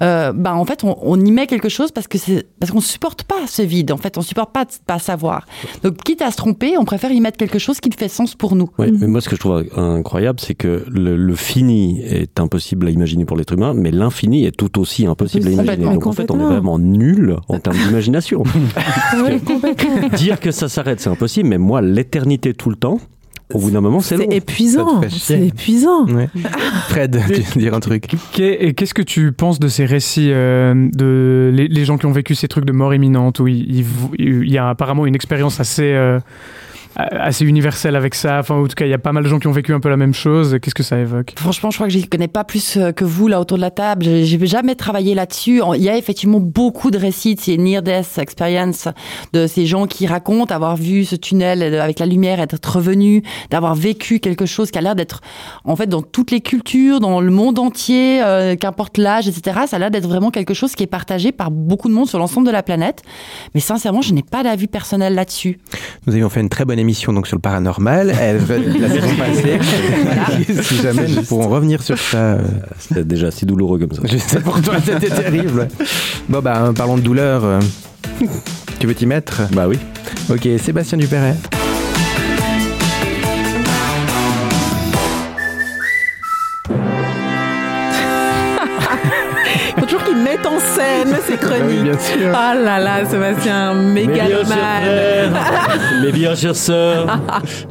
Euh, ben, en fait, on, on y met quelque chose parce que c'est parce qu'on supporte pas ce vide. En fait, on supporte pas de pas savoir. Donc, quitte à se tromper, on préfère y mettre quelque chose qui fait sens pour nous. Ouais, mais moi, ce que je trouve incroyable, c'est que le, le fini est impossible à imaginer pour l'être humain, mais l'infini est tout aussi impossible à imaginer. Donc, en fait, on est vraiment nul en termes d'imagination. Dire que ça s'arrête, c'est impossible, mais moi, l'éternité tout le temps, au bout d'un moment, c'est long. C'est épuisant. C'est épuisant. Ouais. Fred, tu veux dire un truc Qu'est-ce que tu penses de ces récits euh, de les, les gens qui ont vécu ces trucs de mort imminente où il, il- il y a apparemment une expérience assez euh, assez universelle avec ça. Enfin, en tout cas, il y a pas mal de gens qui ont vécu un peu la même chose. Qu'est-ce que ça évoque? Franchement, je crois que je connais pas plus euh, que vous là autour de la table. J'ai jamais travaillé là-dessus. Il y a effectivement beaucoup de récits de ces near death experience de ces gens qui racontent avoir vu ce tunnel euh, avec la lumière, être revenu, d'avoir vécu quelque chose qui a l'air d'être en fait dans toutes les cultures, dans le monde entier, euh, qu'importe l'âge, etc. Ça a l'air d'être vraiment quelque chose qui est partagé par beaucoup de monde sur l'ensemble de la planète. Mais sincèrement, je n'ai pas d'avis personnel là-dessus. Nous avions fait une très bonne émission donc sur le paranormal. Elle la saison passée. si jamais nous pourrons revenir sur ça. euh, C'était déjà assez douloureux comme ça. Je sais pour toi, c'était terrible. Bon bah parlons de douleur. euh, Tu veux t'y mettre? Bah oui. Ok, Sébastien Dupéret. Scène ces chroniques. bien sûr. Ah là là, Sébastien, Mais bien sûr, mégalomane. frère, mais bien sûr, sœur,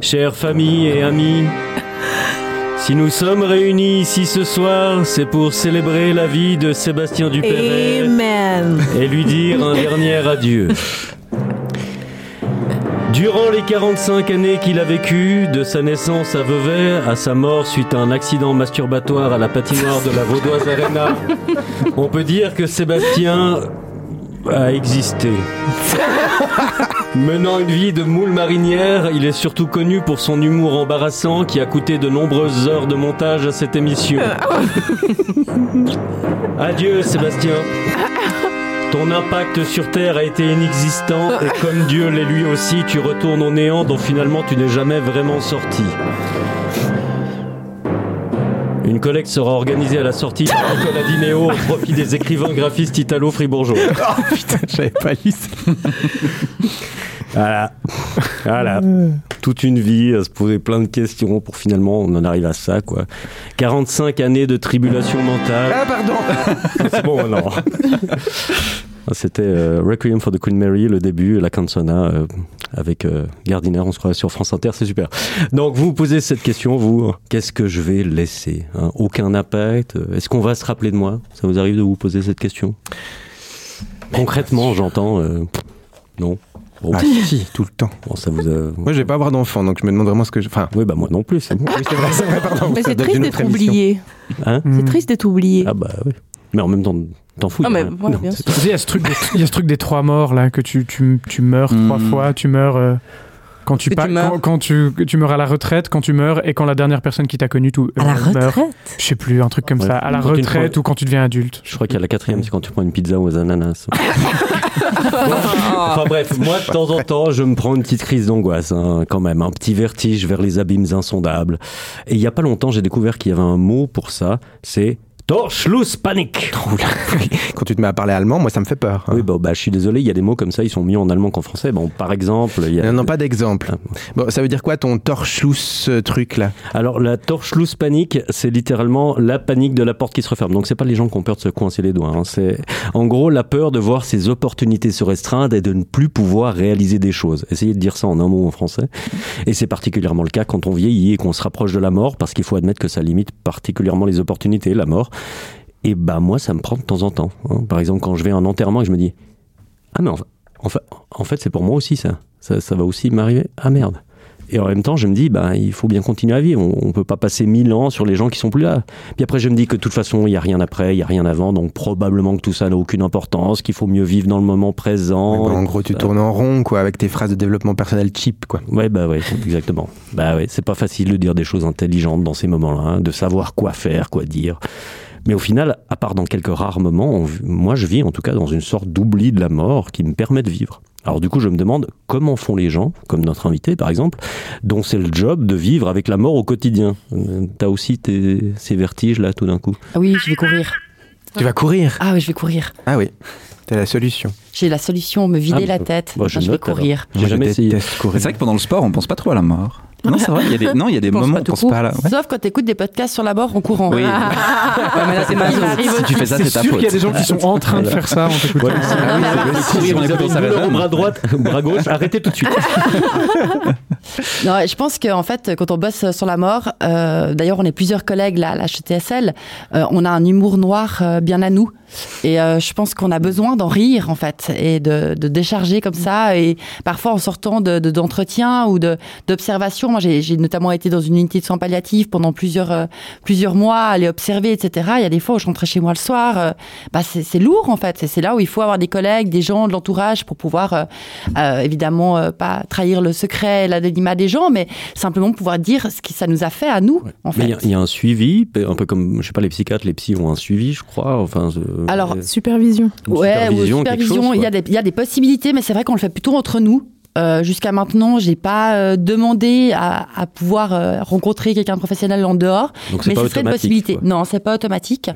chère famille et amis, si nous sommes réunis ici ce soir, c'est pour célébrer la vie de Sébastien Dupéret Amen. et lui dire un dernier adieu. Durant les 45 années qu'il a vécues, de sa naissance à Vevey à sa mort suite à un accident masturbatoire à la patinoire de la Vaudoise Arena, on peut dire que Sébastien a existé. Menant une vie de moule marinière, il est surtout connu pour son humour embarrassant qui a coûté de nombreuses heures de montage à cette émission. Adieu Sébastien. Ton impact sur Terre a été inexistant et comme Dieu l'est lui aussi, tu retournes au néant dont finalement tu n'es jamais vraiment sorti. Une collecte sera organisée à la sortie par Nicolas Dinéo au profit des écrivains graphistes italo-fribourgeois. Oh putain, j'avais pas lu ça. Voilà. Voilà. Toute une vie à se poser plein de questions pour finalement on en arrive à ça quoi. 45 années de tribulation mentale. Ah pardon C'est bon non. C'était euh, Requiem for the Queen Mary, le début, la canzona euh, avec euh, Gardiner, on se croit sur France Inter, c'est super. Donc vous vous posez cette question, vous, qu'est-ce que je vais laisser hein? Aucun impact Est-ce qu'on va se rappeler de moi? Ça vous arrive de vous poser cette question? Concrètement, j'entends, non. Bon. Ah si, tout le temps. Bon, ça vous a... Moi, je vais pas avoir d'enfant, donc je me demande vraiment ce que je. Enfin, oui, bah moi non plus, c'est bon. oui, c'est vrai, c'est vrai, pardon. Mais c'est triste d'être oublié. Hein C'est triste d'être oublié. Ah bah oui. Mais en même temps, t'en fous. Ah, mais rien. ouais, Non, bien sûr. Tu sais, Il y, a ce truc des- il y a ce truc des trois morts là, que tu, tu, tu meurs trois Hmm. fois, tu meurs euh, quand tu, Que pa- tu meurs. quand, quand tu, tu meurs à la retraite, quand tu meurs et quand la dernière personne qui t'a connu tout, À la euh, meurt. retraite Je sais plus, un truc comme Ouais. ça. À la Quand retraite prends- ou quand tu deviens adulte. Je crois qu'il y a la quatrième, c'est quand tu prends une pizza aux ananas. enfin bref, moi de temps en temps, je me prends une petite crise d'angoisse, hein, quand même, un petit vertige vers les abîmes insondables. Et il y a pas longtemps, j'ai découvert qu'il y avait un mot pour ça, c'est Torschlusspanik. Quand tu te mets à parler allemand, moi, ça me fait peur. hein. Oui, bah, bah, je suis désolé, il y a des mots comme ça, ils sont mieux en allemand qu'en français. Bon, par exemple, il y a... Non, non, pas d'exemple. Bon, ça veut dire quoi ton torchlousse euh, truc là? Alors la Torschlusspanik, c'est littéralement la panique de la porte qui se referme. Donc c'est pas les gens qui ont peur de se coincer les doigts. hein. C'est en gros la peur de voir ses opportunités se restreindre et de ne plus pouvoir réaliser des choses. Essayez de dire ça en un mot en français. Et c'est particulièrement le cas quand on vieillit et qu'on se rapproche de la mort, parce qu'il faut admettre que ça limite particulièrement les opportunités, la mort. Et bah moi ça me prend de temps en temps. hein. Par exemple quand je vais à un enterrement et je me dis ah mais en fa- en fait, en fait c'est pour moi aussi ça. ça. Ça va aussi m'arriver. Ah merde. Et en même temps, je me dis, bah, il faut bien continuer à vivre. On, on peut pas passer mille ans sur les gens qui sont plus là. Puis après, je me dis que de toute façon, il y a rien après, il y a rien avant, donc probablement que tout ça n'a aucune importance, qu'il faut mieux vivre dans le moment présent. Bah, En gros, tu tournes en rond, quoi, avec tes phrases de développement personnel cheap, quoi. Ouais, bah ouais, exactement. Bah ouais, c'est pas facile de dire des choses intelligentes dans ces moments-là, hein, de savoir quoi faire, quoi dire. Mais au final, à part dans quelques rares moments, on- moi je vis en tout cas dans une sorte d'oubli de la mort qui me permet de vivre. Alors du coup, je me demande comment font les gens, comme notre invité par exemple, dont c'est le job de vivre avec la mort au quotidien. Euh, T'as aussi tes, ces vertiges là tout d'un coup. Ah oui, je vais courir. Tu vas courir? Ah oui, je vais courir. Ah oui, t'as la solution. J'ai la solution, me vider Ah, la bah, tête. bah, je je vais courir. J'ai jamais essayé. C'est vrai que pendant le sport, on pense pas trop à la mort. Non, c'est vrai. Il y a des, non, il y a des moments où on pense court. pas à la. ouais. Sauf quand tu écoutes des podcasts sur la mort en courant. Oui. Ah. Ouais, mais là, c'est ma Si tu fais ça, C'est ta sûr faute. qu'il y a des gens qui sont en train de faire ça en t'écoutant. Ah si on vous avez douleur au bras droit, bras gauche, arrêtez tout de suite. Non, je pense qu'en fait, quand on bosse sur la mort, euh, d'ailleurs, on est plusieurs collègues là, à la HTSL, euh, on a un humour noir euh, bien à nous. Et euh, je pense qu'on a besoin d'en rire, en fait, et de, de décharger comme ça. Et parfois, en sortant de- de- d'entretiens ou de- d'observations, moi, j'ai j'ai notamment été dans une unité de soins palliatifs pendant plusieurs, euh, plusieurs mois, aller observer, etc. Il y a des fois où je rentrais chez moi le soir, euh, bah, c'est c'est lourd, en fait. C'est- C'est là où il faut avoir des collègues, des gens de l'entourage pour pouvoir, euh, euh, évidemment, euh, pas trahir le secret, l'anonymat des gens, mais simplement pouvoir dire ce que ça nous a fait à nous, en fait. il y a- il y, a un suivi, un peu comme, je sais pas, les psychiatres, les psys ont un suivi, je crois. Enfin, euh, Alors, euh, Supervision. Ouais, ou supervision, supervision, y, il y a des possibilités, mais c'est vrai qu'on le fait plutôt entre nous. Euh, Jusqu'à maintenant, j'ai pas euh, demandé à, à pouvoir euh, rencontrer quelqu'un de professionnel en dehors, Donc c'est mais pas ce serait une possibilité. quoi. Non, c'est pas automatique.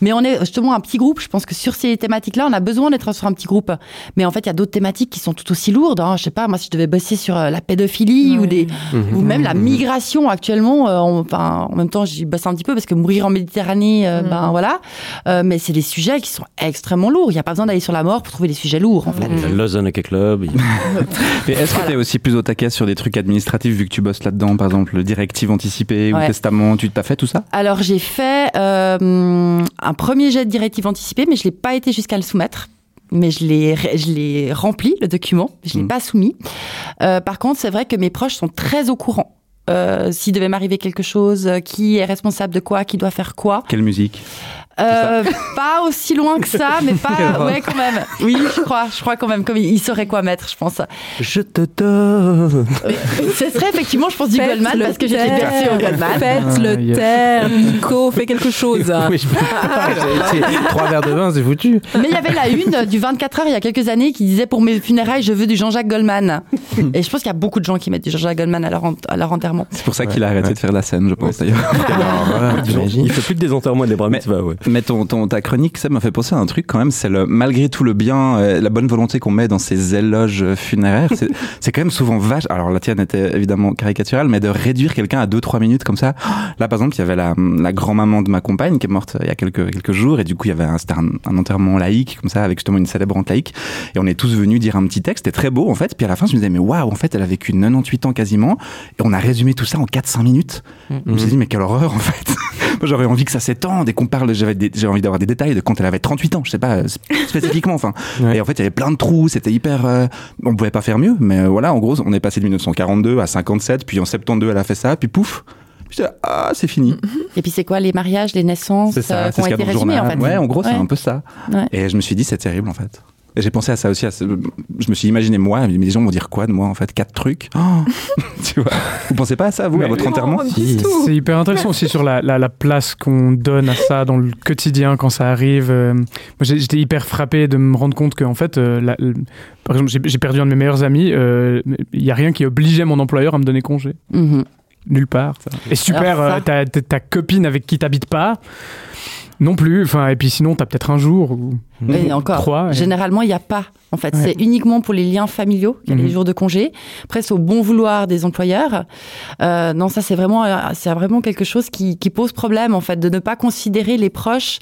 Mais on est justement un petit groupe. Je pense que sur ces thématiques-là, on a besoin d'être sur un petit groupe. Mais en fait, il y a d'autres thématiques qui sont tout aussi lourdes. Hein. Je sais pas, moi, si je devais bosser sur euh, la pédophilie ou des, ou même la migration actuellement. euh, on- enfin, en même temps, j'y bosse un petit peu parce que mourir en Méditerranée, euh, ben voilà. Euh, mais c'est des sujets qui sont extrêmement lourds. Il n'y a pas besoin d'aller sur la mort pour trouver des sujets lourds, en fait. Il y a le Lausanne Club. Mais est-ce que tu es aussi plus au taquet sur des trucs administratifs vu que tu bosses là-dedans, par exemple, directive anticipée ou Ouais. testament Tu t'as fait tout ça? Alors j'ai fait euh, un premier jet de directive anticipée, mais je l'ai pas été jusqu'à le soumettre. Mais je l'ai, je l'ai rempli le document, je l'ai Mm. pas soumis. Euh, par contre, c'est vrai que mes proches sont très au courant. Euh, S'il devait m'arriver quelque chose, euh, qui est responsable de quoi, qui doit faire quoi. Quelle musique? Euh, pas aussi loin que ça, mais pas. Ouais, quand même. Oui, je crois, je crois quand même. Comme il saurait quoi mettre, je pense. Je te donne. Ce serait effectivement, je pense, du Faites Goldman parce que taire. bercée au Goldman. Faites Ah, le yes. taire, Nico, fais quelque chose. Oui, je- Trois verres de vin, c'est foutu. Mais il y avait la une du 24 heures il y a quelques années qui disait pour mes funérailles, je veux du Jean-Jacques Goldman. Et je pense qu'il y a beaucoup de gens qui mettent du Jean-Jacques Goldman à leur, en- à leur enterrement. C'est pour ça qu'il a arrêté de faire la scène, je pense d'ailleurs. Il fait plus de désenterrement et des bras ouais. Mais ton, ton, ta chronique, ça m'a fait penser à un truc quand même, c'est le, malgré tout le bien, euh, la bonne volonté qu'on met dans ces éloges funéraires, c'est, c'est quand même souvent vache. Alors la tienne était évidemment caricaturale, mais de réduire quelqu'un à 2-3 minutes comme ça. Là par exemple, il y avait la, la grand-maman de ma compagne qui est morte il y a quelques, quelques jours, et du coup il y avait un, c'était un, un enterrement laïque, comme ça, avec justement une célébrante laïque, et on est tous venus dire un petit texte, c'était très beau en fait, puis à la fin je me disais, mais waouh, en fait elle a vécu 98 ans quasiment, et on a résumé tout ça en 4-5 minutes. Je me suis dit, mais quelle horreur en fait. Moi, j'aurais envie que ça s'étende et qu'on parle. J'avais envie d'avoir des détails de quand elle avait 38 ans, je sais pas, euh, sp- spécifiquement. Enfin, et en fait, il y avait plein de trous. C'était hyper. euh, on pouvait pas faire mieux, mais euh, voilà, en gros, on est passé de 1942 à 57, puis en 72, elle a fait ça, puis pouf. Puis ah, c'est fini. Et puis c'est quoi les mariages, les naissances C'est ça, euh, c'est qui ont été résumés en fait? Ouais, en gros, c'est un peu ça. Ouais. Et je me suis dit, c'est terrible en fait. J'ai pensé à ça aussi. À ce- Je me suis imaginé moi, mais les gens vont dire quoi de moi en fait Quatre trucs. Oh tu vois Vous pensez pas à ça vous, à votre enterrement C'est hyper intéressant aussi sur la, la, la place qu'on donne à ça dans le quotidien quand ça arrive. Euh, moi, j'étais hyper frappé de me rendre compte que, en fait, euh, la- par exemple, j'ai- perdu un de mes meilleurs amis. euh, Il n'y a rien qui obligeait mon employeur à me donner congé. Mhm. Nulle part. Et super, euh, ta, ta- ta copine avec qui t'habites pas. Non plus. Enfin, et puis sinon, t'as peut-être un jour ou Et encore, trois. et- généralement, il n'y a pas. En fait, Ouais. c'est uniquement pour les liens familiaux qu'il y a Mhm. les jours de congé. Après, c'est au bon vouloir des employeurs. Euh, non, ça, c'est vraiment, euh, c'est vraiment quelque chose qui, qui pose problème, en fait, de ne pas considérer les proches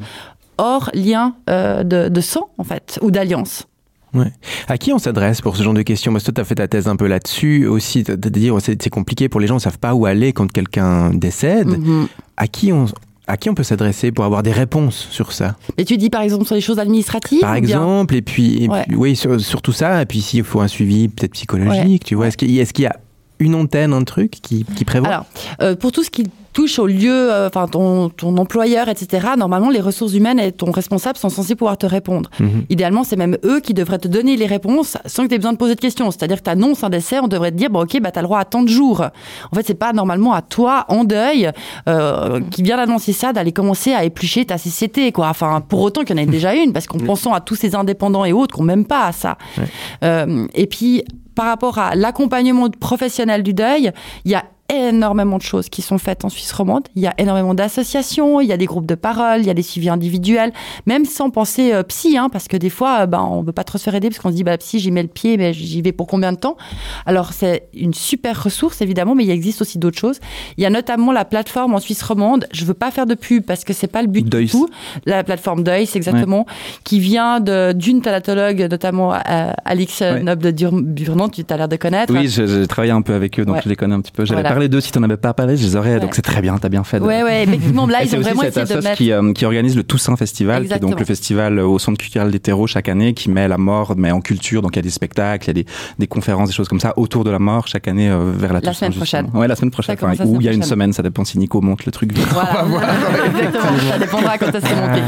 hors lien euh, de, de sang, en fait, ou d'alliance. Ouais. À qui on s'adresse pour ce genre de questions? Parce que toi, tu as fait ta thèse un peu là-dessus aussi, de dire c'est compliqué pour les gens, ils savent pas où aller quand quelqu'un décède. Mhm. À qui on à qui on peut s'adresser pour avoir des réponses sur ça Et tu dis, par exemple, sur les choses administratives Par bien- exemple, et puis, et Ouais. puis- oui, sur, sur tout ça, et puis s'il faut un suivi peut-être psychologique, tu vois, est-ce qu'il y, est-ce qu'il y a une antenne, un truc qui, qui prévoit Alors, euh, pour tout ce qui touche au lieu, euh, enfin ton, ton employeur, etc., normalement, les ressources humaines et ton responsable sont censés pouvoir te répondre. Mhm. Idéalement, c'est même eux qui devraient te donner les réponses sans que tu aies besoin de poser de questions. C'est-à-dire que tu annonces un décès, on devrait te dire, bon, ok, bah, tu as le droit à tant de jours. En fait, c'est pas normalement à toi, en deuil, euh, qui vient d'annoncer ça, d'aller commencer à éplucher ta CCT, quoi. Enfin, pour autant qu'il y en ait déjà une, parce qu'en pensant à tous ces indépendants et autres qui n'ont même pas à ça. Euh, et puis, par rapport à l'accompagnement professionnel du deuil, il y a énormément de choses qui sont faites en Suisse romande. Il y a énormément d'associations, il y a des groupes de parole, il y a des suivis individuels, même sans penser euh, psy, hein, parce que des fois, euh, ben, on ne veut pas trop se faire aider parce qu'on se dit, bah, psy, j'y mets le pied, mais j'y vais pour combien de temps? Alors, c'est une super ressource, évidemment, mais il existe aussi d'autres choses. Il y a notamment la plateforme en Suisse romande, je veux pas faire de pub parce que c'est pas le but du tout. La plateforme Deuil, c'est exactement, qui vient d'une thalatologue, notamment euh, Alix Noble de Burnand, tu as l'air de connaître. Oui, j'ai travaillé un peu avec eux, donc je les connais un petit peu. J'avais Voilà. parlé d'eux, si tu n'en avais pas parlé, je les aurais, Ouais. donc c'est très bien, t'as bien fait. de- Ouais, ouais, effectivement, là, ils ont vraiment essayé de mettre- qui, euh, qui organise le Toussaint Festival, qui est donc le festival au Centre culturel des terreaux chaque année, qui met la mort, mais en culture, donc il y a des spectacles, il y a des, des conférences, des choses comme ça, autour de la mort chaque année euh, vers la La Toussaint. semaine prochaine. Ouais, la semaine prochaine. Ça enfin, ou il y a une semaine, ça dépend si Nico monte le truc. Voilà, exactement, ça dépendra quand que monté.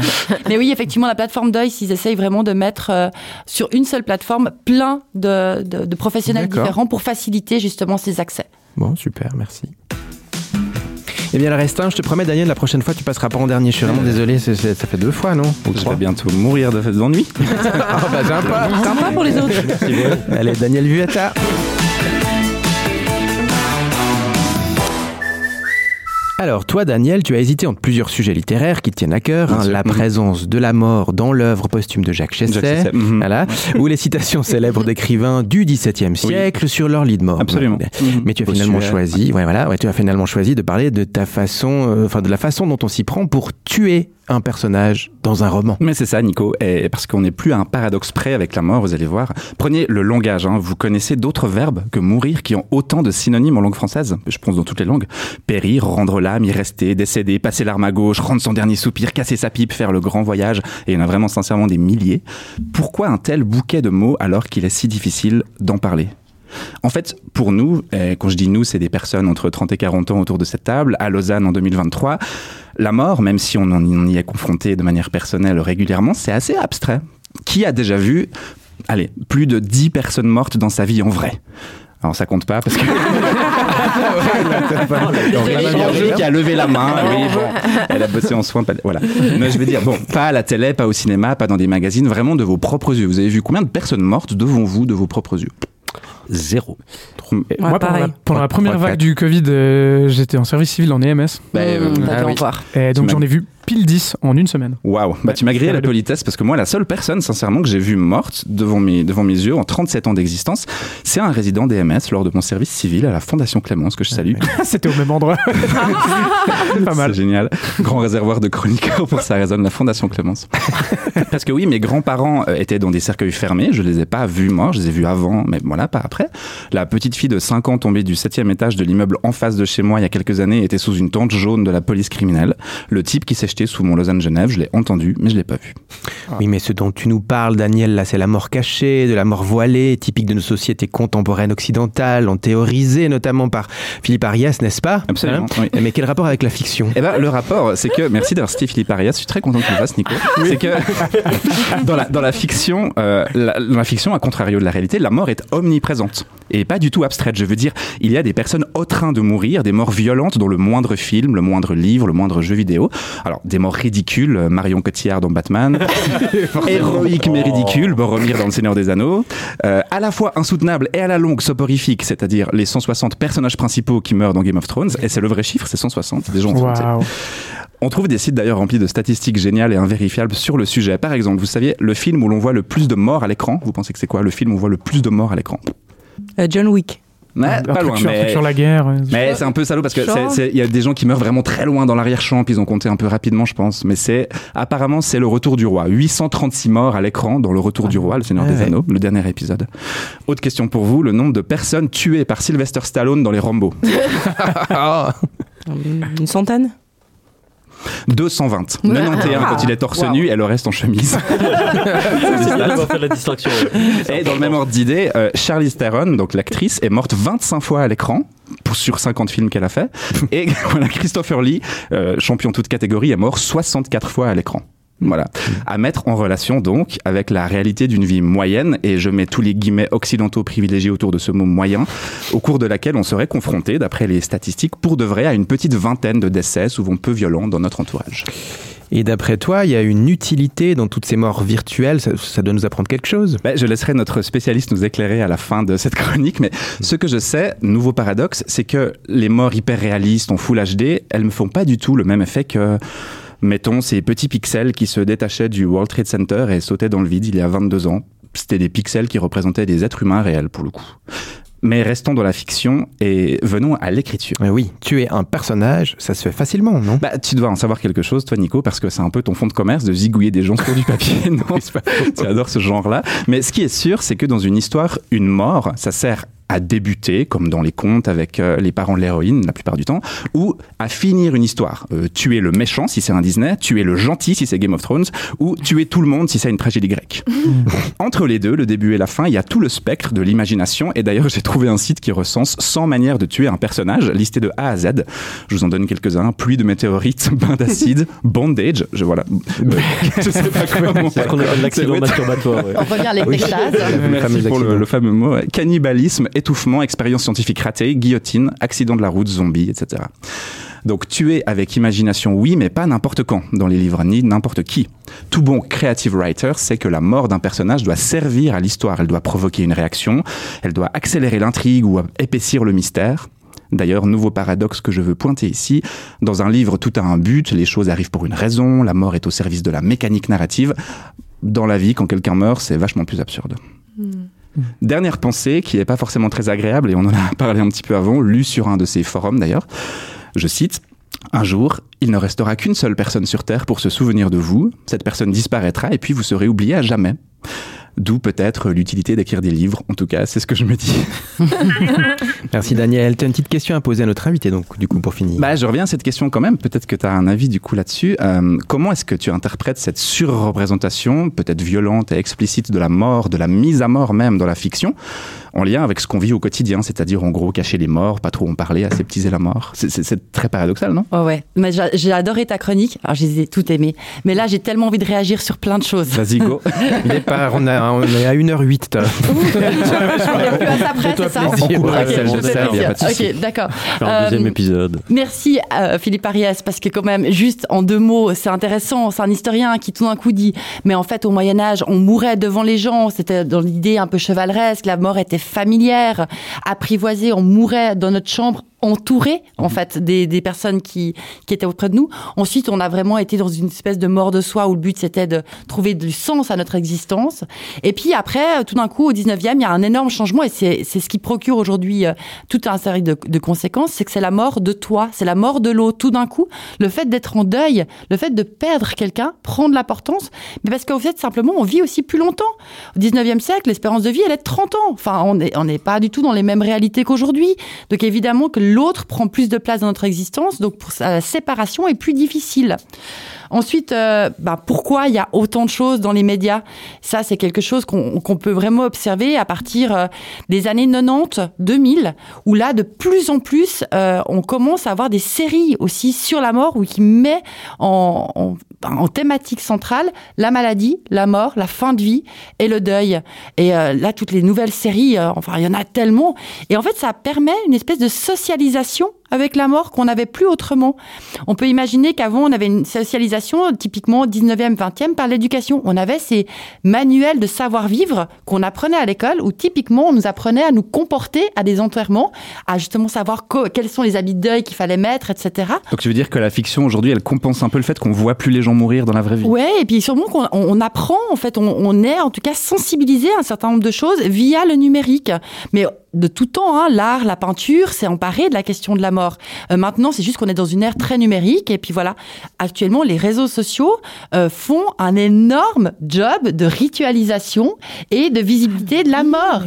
Mais oui, effectivement, la plateforme Deuil, ils essayent vraiment de mettre euh, sur une seule plateforme plein de, de- de professionnels différents pour faciliter justement ces accès. Bon, super, merci. Eh bien, le restant, je te promets, Daniel, la prochaine fois, tu passeras pas en dernier. Je suis vraiment désolé, c'est- c'est- ça fait deux fois, non? Ou Je trois? vais bientôt mourir de- d'ennui. Ah, bah, sympa. Sympa pour les autres. Allez, Daniel Vuetta. Alors, toi, Daniel, tu as hésité entre plusieurs sujets littéraires qui te tiennent à cœur. Hein, la Mhm. présence de la mort dans l'œuvre posthume de Jacques Chesset, Jacques Chesset, mhm. voilà, ou les citations célèbres d'écrivains du XVIIe siècle sur leur lit de mort. Absolument. Mhm. Mais tu as finalement choisi, ouais, voilà, ouais, tu as finalement choisi de parler de ta façon, euh, enfin de la façon dont on s'y prend pour tuer un personnage dans un roman. Mais c'est ça, Nico, et parce qu'on n'est plus à un paradoxe près avec la mort, vous allez voir. Prenez le langage, hein. vous connaissez d'autres verbes que mourir qui ont autant de synonymes en langue française, je pense dans toutes les langues. Périr, rendre l'âme, y rester, décéder, passer l'arme à gauche, rendre son dernier soupir, casser sa pipe, faire le grand voyage, et il y en a vraiment sincèrement des milliers. Pourquoi un tel bouquet de mots alors qu'il est si difficile d'en parler? En fait, pour nous, et quand je dis nous, c'est des personnes entre 30 et 40 ans autour de cette table, à Lausanne en 2023, la mort, même si on en- on y est confronté de manière personnelle régulièrement, c'est assez abstrait. Qui a déjà vu, allez, plus de 10 personnes mortes dans sa vie en vrai? Alors ça compte pas parce que Georges qui a levé la main, oui, bon, elle a bossé en soins, pas- voilà. Mais je veux dire, bon, pas à la télé, pas au cinéma, pas dans des magazines, vraiment de vos propres yeux. Vous avez vu combien de personnes mortes devant vous de vos propres yeux? Zéro. Moi, pendant la, pendant la première vague du Covid, euh, j'étais en service civil en EMS. Bah, euh, Mmh, ah oui. Et donc j'en ai vu pile 10 en une semaine. Waouh, bah tu m'as grillé la politesse parce que moi, la seule personne, sincèrement, que j'ai vue morte devant mes, devant mes yeux en 37 ans d'existence, c'est un résident DMS lors de mon service civil à la Fondation Clémence, que je salue. C'était au même endroit. pas mal. C'est génial. Grand réservoir de chroniqueurs pour ça résonne la Fondation Clémence. Parce que oui, mes grands-parents euh, étaient dans des cercueils fermés. Je les ai pas vus morts, je les ai vus avant, mais voilà, pas après. La petite fille de 5 ans tombée du septième étage de l'immeuble en face de chez moi il y a quelques années était sous une tente jaune de la police criminelle. Le type qui s'est sous mon Lausanne-Genève, je l'ai entendu, mais je l'ai pas vu. Oui, mais ce dont tu nous parles, Daniel, là, c'est la mort cachée, de la mort voilée, typique de nos sociétés contemporaines occidentales, en théorisée notamment par Philippe Arias, n'est-ce pas? Absolument, Hein Mais quel rapport avec la fiction? Eh ben, le rapport, c'est que, merci d'avoir cité Philippe Arias, je suis très content que tu le fasses, Nico. C'est que, dans la, dans la fiction, euh, la, dans la fiction, à contrario de la réalité, la mort est omniprésente. Et pas du tout abstraite. Je veux dire, il y a des personnes au train de mourir, des morts violentes dans le moindre film, le moindre livre, le moindre jeu vidéo. Alors, des morts ridicules, euh, Marion Cotillard dans Batman. Héroïque mais ridicule, Boromir dans Le Seigneur des Anneaux. Euh, à la fois insoutenable et à la longue soporifique, c'est-à-dire les 160 personnages principaux qui meurent dans Game of Thrones. Et c'est le vrai chiffre, c'est 160. Des gens. Waouh. On trouve des sites d'ailleurs remplis de statistiques géniales et invérifiables sur le sujet. Par exemple, vous saviez, le film où l'on voit le plus de morts à l'écran, vous pensez que c'est quoi le film où on voit le plus de morts à l'écran? Euh, John Wick. Ouais, Un pas truc loin, sur- mais... truc sur la guerre. ouais. Mais c'est un peu salaud parce que il y a des gens qui meurent vraiment très loin dans l'arrière-champ, puis ils ont compté un peu rapidement, je pense. Mais c'est apparemment c'est le Retour du Roi. 836 morts à l'écran dans le Retour du Roi, le Seigneur Ah des ouais. Anneaux, le dernier épisode. Autre question pour vous, le nombre de personnes tuées par Sylvester Stallone dans les Rambo? Une centaine? 220. 91 quand il est torse Wow. nu et le reste en chemise. Faire la distraction. Et dans le même ordre d'idée, euh, Charlize Theron, donc l'actrice, est morte 25 fois à l'écran pour sur 50 films qu'elle a fait. Et voilà, Christopher Lee, euh, champion toute catégorie, est mort 64 fois à l'écran. Voilà. À mettre en relation donc avec la réalité d'une vie moyenne, et je mets tous les guillemets occidentaux privilégiés autour de ce mot moyen, au cours de laquelle on serait confronté, d'après les statistiques, pour de vrai, à une petite vingtaine de décès, souvent peu violents, dans notre entourage. Et d'après toi, il y a une utilité dans toutes ces morts virtuelles? Ça, ça doit nous apprendre quelque chose? Ben, je laisserai notre spécialiste nous éclairer à la fin de cette chronique, mais ce que je sais, nouveau paradoxe, c'est que les morts hyper réalistes en Full HD, elles me font pas du tout le même effet que, mettons, ces petits pixels qui se détachaient du World Trade Center et sautaient dans le vide il y a 22 ans. C'était des pixels qui représentaient des êtres humains réels pour le coup. Mais restons dans la fiction et venons à l'écriture. Euh, Oui, tuer un personnage, ça se fait facilement, non? Bah, tu dois en savoir quelque chose, toi, Nico, parce que c'est un peu ton fond de commerce de zigouiller des gens sur du papier. non, tu adores ce genre-là. Mais ce qui est sûr, c'est que dans une histoire, une mort, ça sert à débuter, comme dans les contes avec euh, les parents de l'héroïne, la plupart du temps, ou à finir une histoire. Euh, tuer le méchant, si c'est un Disney, tuer le gentil, si c'est Game of Thrones, ou tuer tout le monde, si c'est une tragédie grecque. Entre les deux, le début et la fin, il y a tout le spectre de l'imagination. Et d'ailleurs, j'ai trouvé un site qui recense 100 manières de tuer un personnage, listé de A à Z. Je vous en donne quelques-uns. Pluie de météorites, bain d'acide, bondage. Je, voilà. Je sais pas comment. C'est ce qu'on appelle l'accident masturbatoire. ouais. On revient à l'extase. Merci pour le, le fameux mot. Cannibalisme, étouffement, expérience scientifique ratée, guillotine, accident de la route, zombie, etc. Donc tuer avec imagination, oui, mais pas n'importe quand dans les livres, ni n'importe qui. Tout bon creative writer sait que la mort d'un personnage doit servir à l'histoire, elle doit provoquer une réaction, elle doit accélérer l'intrigue ou épaissir le mystère. D'ailleurs, nouveau paradoxe que je veux pointer ici, dans un livre tout a un but, les choses arrivent pour une raison, la mort est au service de la mécanique narrative. Dans la vie, quand quelqu'un meurt, c'est vachement plus absurde. Dernière pensée qui n'est pas forcément très agréable, et on en a parlé un petit peu avant, lu sur un de ces forums d'ailleurs. Je cite Un jour, il ne restera qu'une seule personne sur Terre pour se souvenir de vous. Cette personne disparaîtra et puis vous serez oublié à jamais. D'où peut-être l'utilité d'écrire des livres. En tout cas, c'est ce que je me dis. Merci Daniel. Tu as une petite question à poser à notre invité, donc du coup pour finir. Bah, je reviens à cette question quand même. Peut-être que tu as un avis du coup là-dessus. Euh, comment est-ce que tu interprètes cette surreprésentation, peut-être violente et explicite, de la mort, de la mise à mort même dans la fiction? En lien avec ce qu'on vit au quotidien, c'est-à-dire en gros cacher les morts, pas trop en parler, aseptiser la mort. C'est- très paradoxal, non? Ouais, ouais. Mais j'a- j'ai adoré ta chronique. Alors, je les ai toutes aimées. Mais là, j'ai tellement envie de réagir sur plein de choses. Vas-y, go. Départ, on, a, on est à 1h08. t'as- Et puis à ça après, c'est ça? plaisir. On coupera Ok, il pas d'accord. Faire un deuxième Euh, épisode. Merci euh, Philippe Ariès parce que quand même juste en deux mots c'est intéressant c'est un historien qui tout d'un coup dit mais en fait au Moyen Âge on mourait devant les gens c'était dans l'idée un peu chevaleresque la mort était familière apprivoisée on mourait dans notre chambre entouré en fait des, des personnes qui, qui étaient auprès de nous. Ensuite on a vraiment été dans une espèce de mort de soi où le but c'était de trouver du sens à notre existence. Et puis après tout d'un coup au 19e il y a un énorme changement et c'est ce qui procure aujourd'hui euh, toute une série de, de conséquences c'est que c'est la mort de toi c'est la mort de l'autre. Tout d'un coup le fait d'être en deuil le fait de perdre quelqu'un prend de l'importance mais parce qu'au fait simplement on vit aussi plus longtemps. Au 19e siècle l'espérance de vie elle est de 30 ans. Enfin on n'est on n'est pas du tout dans les mêmes réalités qu'aujourd'hui. Donc évidemment que l'autre prend plus de place dans notre existence donc pour la séparation est plus difficile Ensuite, euh, bah, pourquoi il y a autant de choses dans les médias? Ça, c'est quelque chose qu'on qu'on peut vraiment observer à partir euh, des années 90, 2000, où là, de plus en plus, euh, on commence à avoir des séries aussi sur la mort, ou qui met en, en, en thématique centrale la maladie, la mort, la fin de vie et le deuil. Et euh, là, toutes les nouvelles séries, euh, enfin, il y en a tellement. Et en fait, ça permet une espèce de socialisation avec la mort qu'on n'avait plus autrement. On peut imaginer qu'avant, on avait une socialisation typiquement 19e, 20e par l'éducation. On avait ces manuels de savoir-vivre qu'on apprenait à l'école où typiquement on nous apprenait à nous comporter à des enterrements, à justement savoir quels sont les habits de deuil qu'il fallait mettre, etc. Donc tu veux dire que la fiction aujourd'hui, elle compense un peu le fait qu'on voit plus les gens mourir dans la vraie vie? Ouais, et puis sûrement qu'on on- on apprend, en fait, on, on est en tout cas sensibilisé à un certain nombre de choses via le numérique. Mais de tout temps, hein, l'art, la peinture, s'est emparé de la question de la mort. Euh, maintenant, c'est juste qu'on est dans une ère très numérique. Et puis voilà, actuellement, les réseaux sociaux euh, font un énorme job de ritualisation et de visibilité de la mort.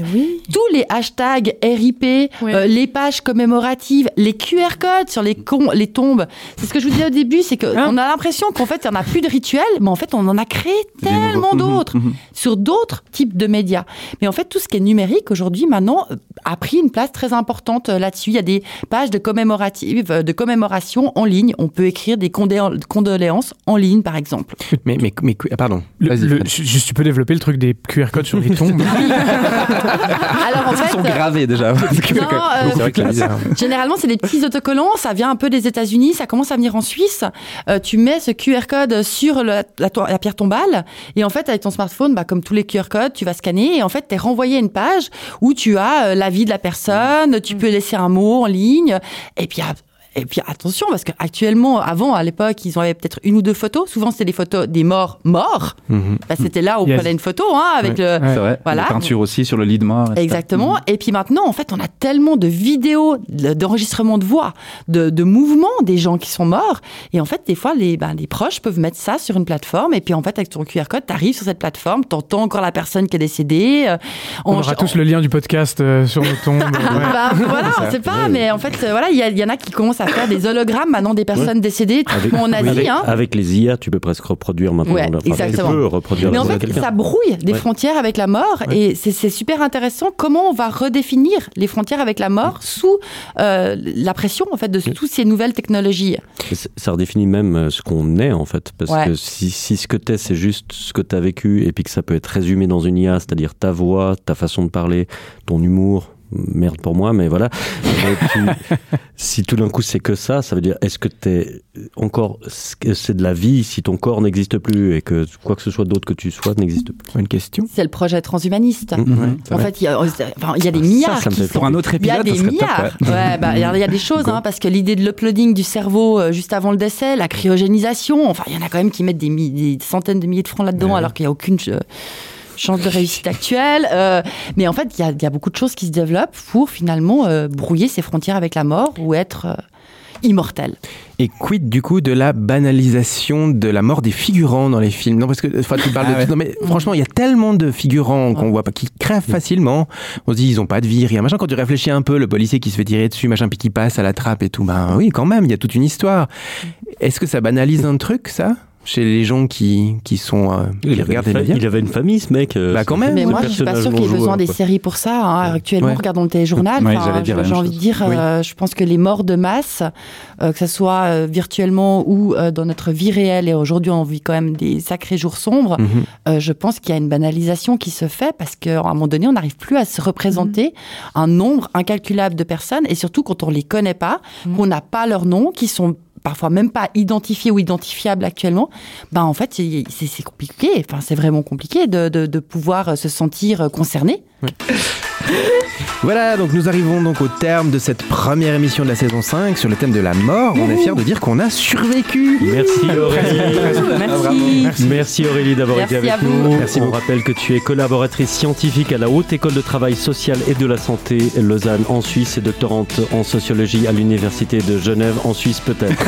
Tous les hashtags RIP, euh, les pages commémoratives, les QR codes sur les, con- les tombes. C'est ce que je vous disais au début, c'est qu'on a l'impression qu'en fait, il n'y en a plus de rituels, mais en fait, on en a créé tellement d'autres sur d'autres types de médias. Mais en fait, tout ce qui est numérique aujourd'hui, maintenant, a pris une place très importante euh, là-dessus. Il y a des pages de, commémoratives, euh, de commémoration en ligne. On peut écrire des condoléances en ligne, par exemple. Mais, mais, mais ah, pardon. Le- Vas-y, le- juste, tu peux développer le truc des QR codes sur les tombes. Alors en Ils fait, sont gravés déjà. Non, euh, vrai que bizarre. Généralement, c'est des petits autocollants. Ça vient un peu des États-Unis. Ça commence à venir en Suisse. Euh, tu mets ce QR code sur le- la, to- la pierre tombale. Et en fait, avec ton smartphone, bah, comme tous les QR codes, tu vas scanner. Et en fait, tu es renvoyé à une page où tu as euh, la vie de la personne. Tu peux laisser un mot en ligne. Et puis, et puis attention, parce qu'actuellement, avant, à l'époque, ils avaient peut-être une ou deux photos. Souvent, c'était des photos des morts morts. Mhm. Bah, c'était là où on Yes. prenait une photo hein, avec le. C'est vrai. Voilà. La peinture aussi sur le lit de mort. Exactement. Et puis maintenant, en fait, on a tellement de vidéos de- d'enregistrement de voix, de, de mouvements des gens qui sont morts. Et en fait, des fois, les, ben, les proches peuvent mettre ça sur une plateforme. Et puis, en fait, avec ton QR code, tu arrives sur cette plateforme, tu entends encore la personne qui est décédée. euh, On aura tous le lien du podcast euh, sur nos tombes. ouais. Bah, voilà, on sait pas, mais en fait, euh, voilà, il y, y en a qui commencent à faire des hologrammes maintenant des personnes Ouais. décédées, typiquement en Asie. avec, hein. avec les IA, tu peux presque reproduire maintenant. Ouais, Enfin, exactement. Tu peux reproduire Mais en fait, ça brouille des Ouais. frontières avec la mort et c'est super intéressant comment on va redéfinir les frontières avec la mort sous euh, la pression en fait de toutes ces nouvelles technologies. Ça redéfinit même euh, ce qu'on est en fait. Parce que si, si ce que t'es, c'est juste ce que t'as vécu et puis que ça peut être résumé dans une IA, c'est-à-dire ta voix, ta façon de parler, ton humour, merde pour moi, mais voilà. Si tout d'un coup c'est que ça, ça veut dire est-ce que t'es encore, c'est de la vie si ton corps n'existe plus et que quoi que ce soit d'autre que tu sois n'existe plus? Une question C'est le projet transhumaniste. Mhm, c'est En vrai. fait, il y a, enfin, il y a des milliards. ça me qui fait sont- pour un autre Il y a épisode, des milliards. Ouais, bah, il y a- il y a des choses, hein, parce que l'idée de l'uploading du cerveau euh, juste avant le décès, la cryogénisation, enfin, il y en a quand même qui mettent des centaines de milliers de francs là-dedans, alors qu'il n'y a aucune euh, chance de réussite actuelle. Euh, mais en fait, il y a, il y a beaucoup de choses qui se développent pour finalement euh, brouiller ces frontières avec la mort ou être euh, immortel. Et quid du coup de la banalisation de la mort des figurants dans les films? Non, parce que enfin, tu parles Ah de ouais. tout. Non, mais franchement, il y a tellement de figurants qu'on voit pas qui crèvent facilement. On se dit ils ont pas de vie, rien machin. Quand tu réfléchis un peu, le policier qui se fait tirer dessus, machin, puis qui passe à la trappe et tout. Ben oui, quand même, il y a toute une histoire. Est-ce que ça banalise un truc, ça? Chez les gens qui, qui sont euh, qui Il avait, regardent une les fa- médias. il avait une famille, ce mec. euh, Bah, quand même. Mais moi, je suis pas sûre qu'il y ait besoin des séries pour ça. hein. Actuellement, Ouais. regardons le téléjournal. Ouais, j'ai envie de dire, Oui. euh, je pense que les morts de masse, euh, que ce soit euh, virtuellement ou euh, dans notre vie réelle, et aujourd'hui on vit quand même des sacrés jours sombres, Mhm. euh, je pense qu'il y a une banalisation qui se fait parce qu'à un moment donné, on n'arrive plus à se représenter un nombre incalculable de personnes, et surtout quand on les connaît pas, qu'on n'a pas leur nom, qui sont parfois même pas identifiés ou identifiables actuellement, ben en fait c'est compliqué, enfin c'est vraiment compliqué de, de, de pouvoir se sentir concerné. Voilà, donc nous arrivons donc au terme de cette première émission de la saison 5 sur le thème de la mort. On est fiers de dire qu'on a survécu. Merci Aurélie. Merci. Merci Aurélie d'avoir été à avec vous. nous. Merci On rappelle que tu es collaboratrice scientifique à la Haute École de Travail Social et de la Santé Lausanne en Suisse et doctorante en sociologie à l'Université de Genève en Suisse peut-être.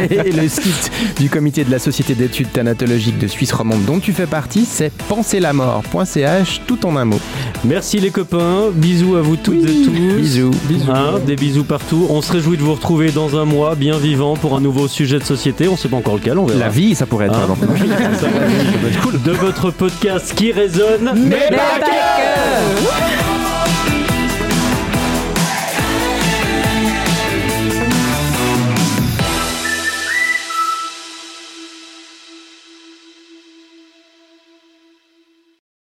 Et le site du comité de la Société d'études thanatologiques de Suisse romande dont tu fais partie, c'est penserlamort.ch, tout en un mot. Merci les copains, bisous à vous toutes et tous. Bisous. Bisous. Hein, des bisous partout. On se réjouit de vous retrouver dans un mois bien vivant pour un nouveau sujet de société. On sait pas encore lequel, on verra. La vie, ça pourrait être. Hein de votre podcast qui résonne. Mais pas que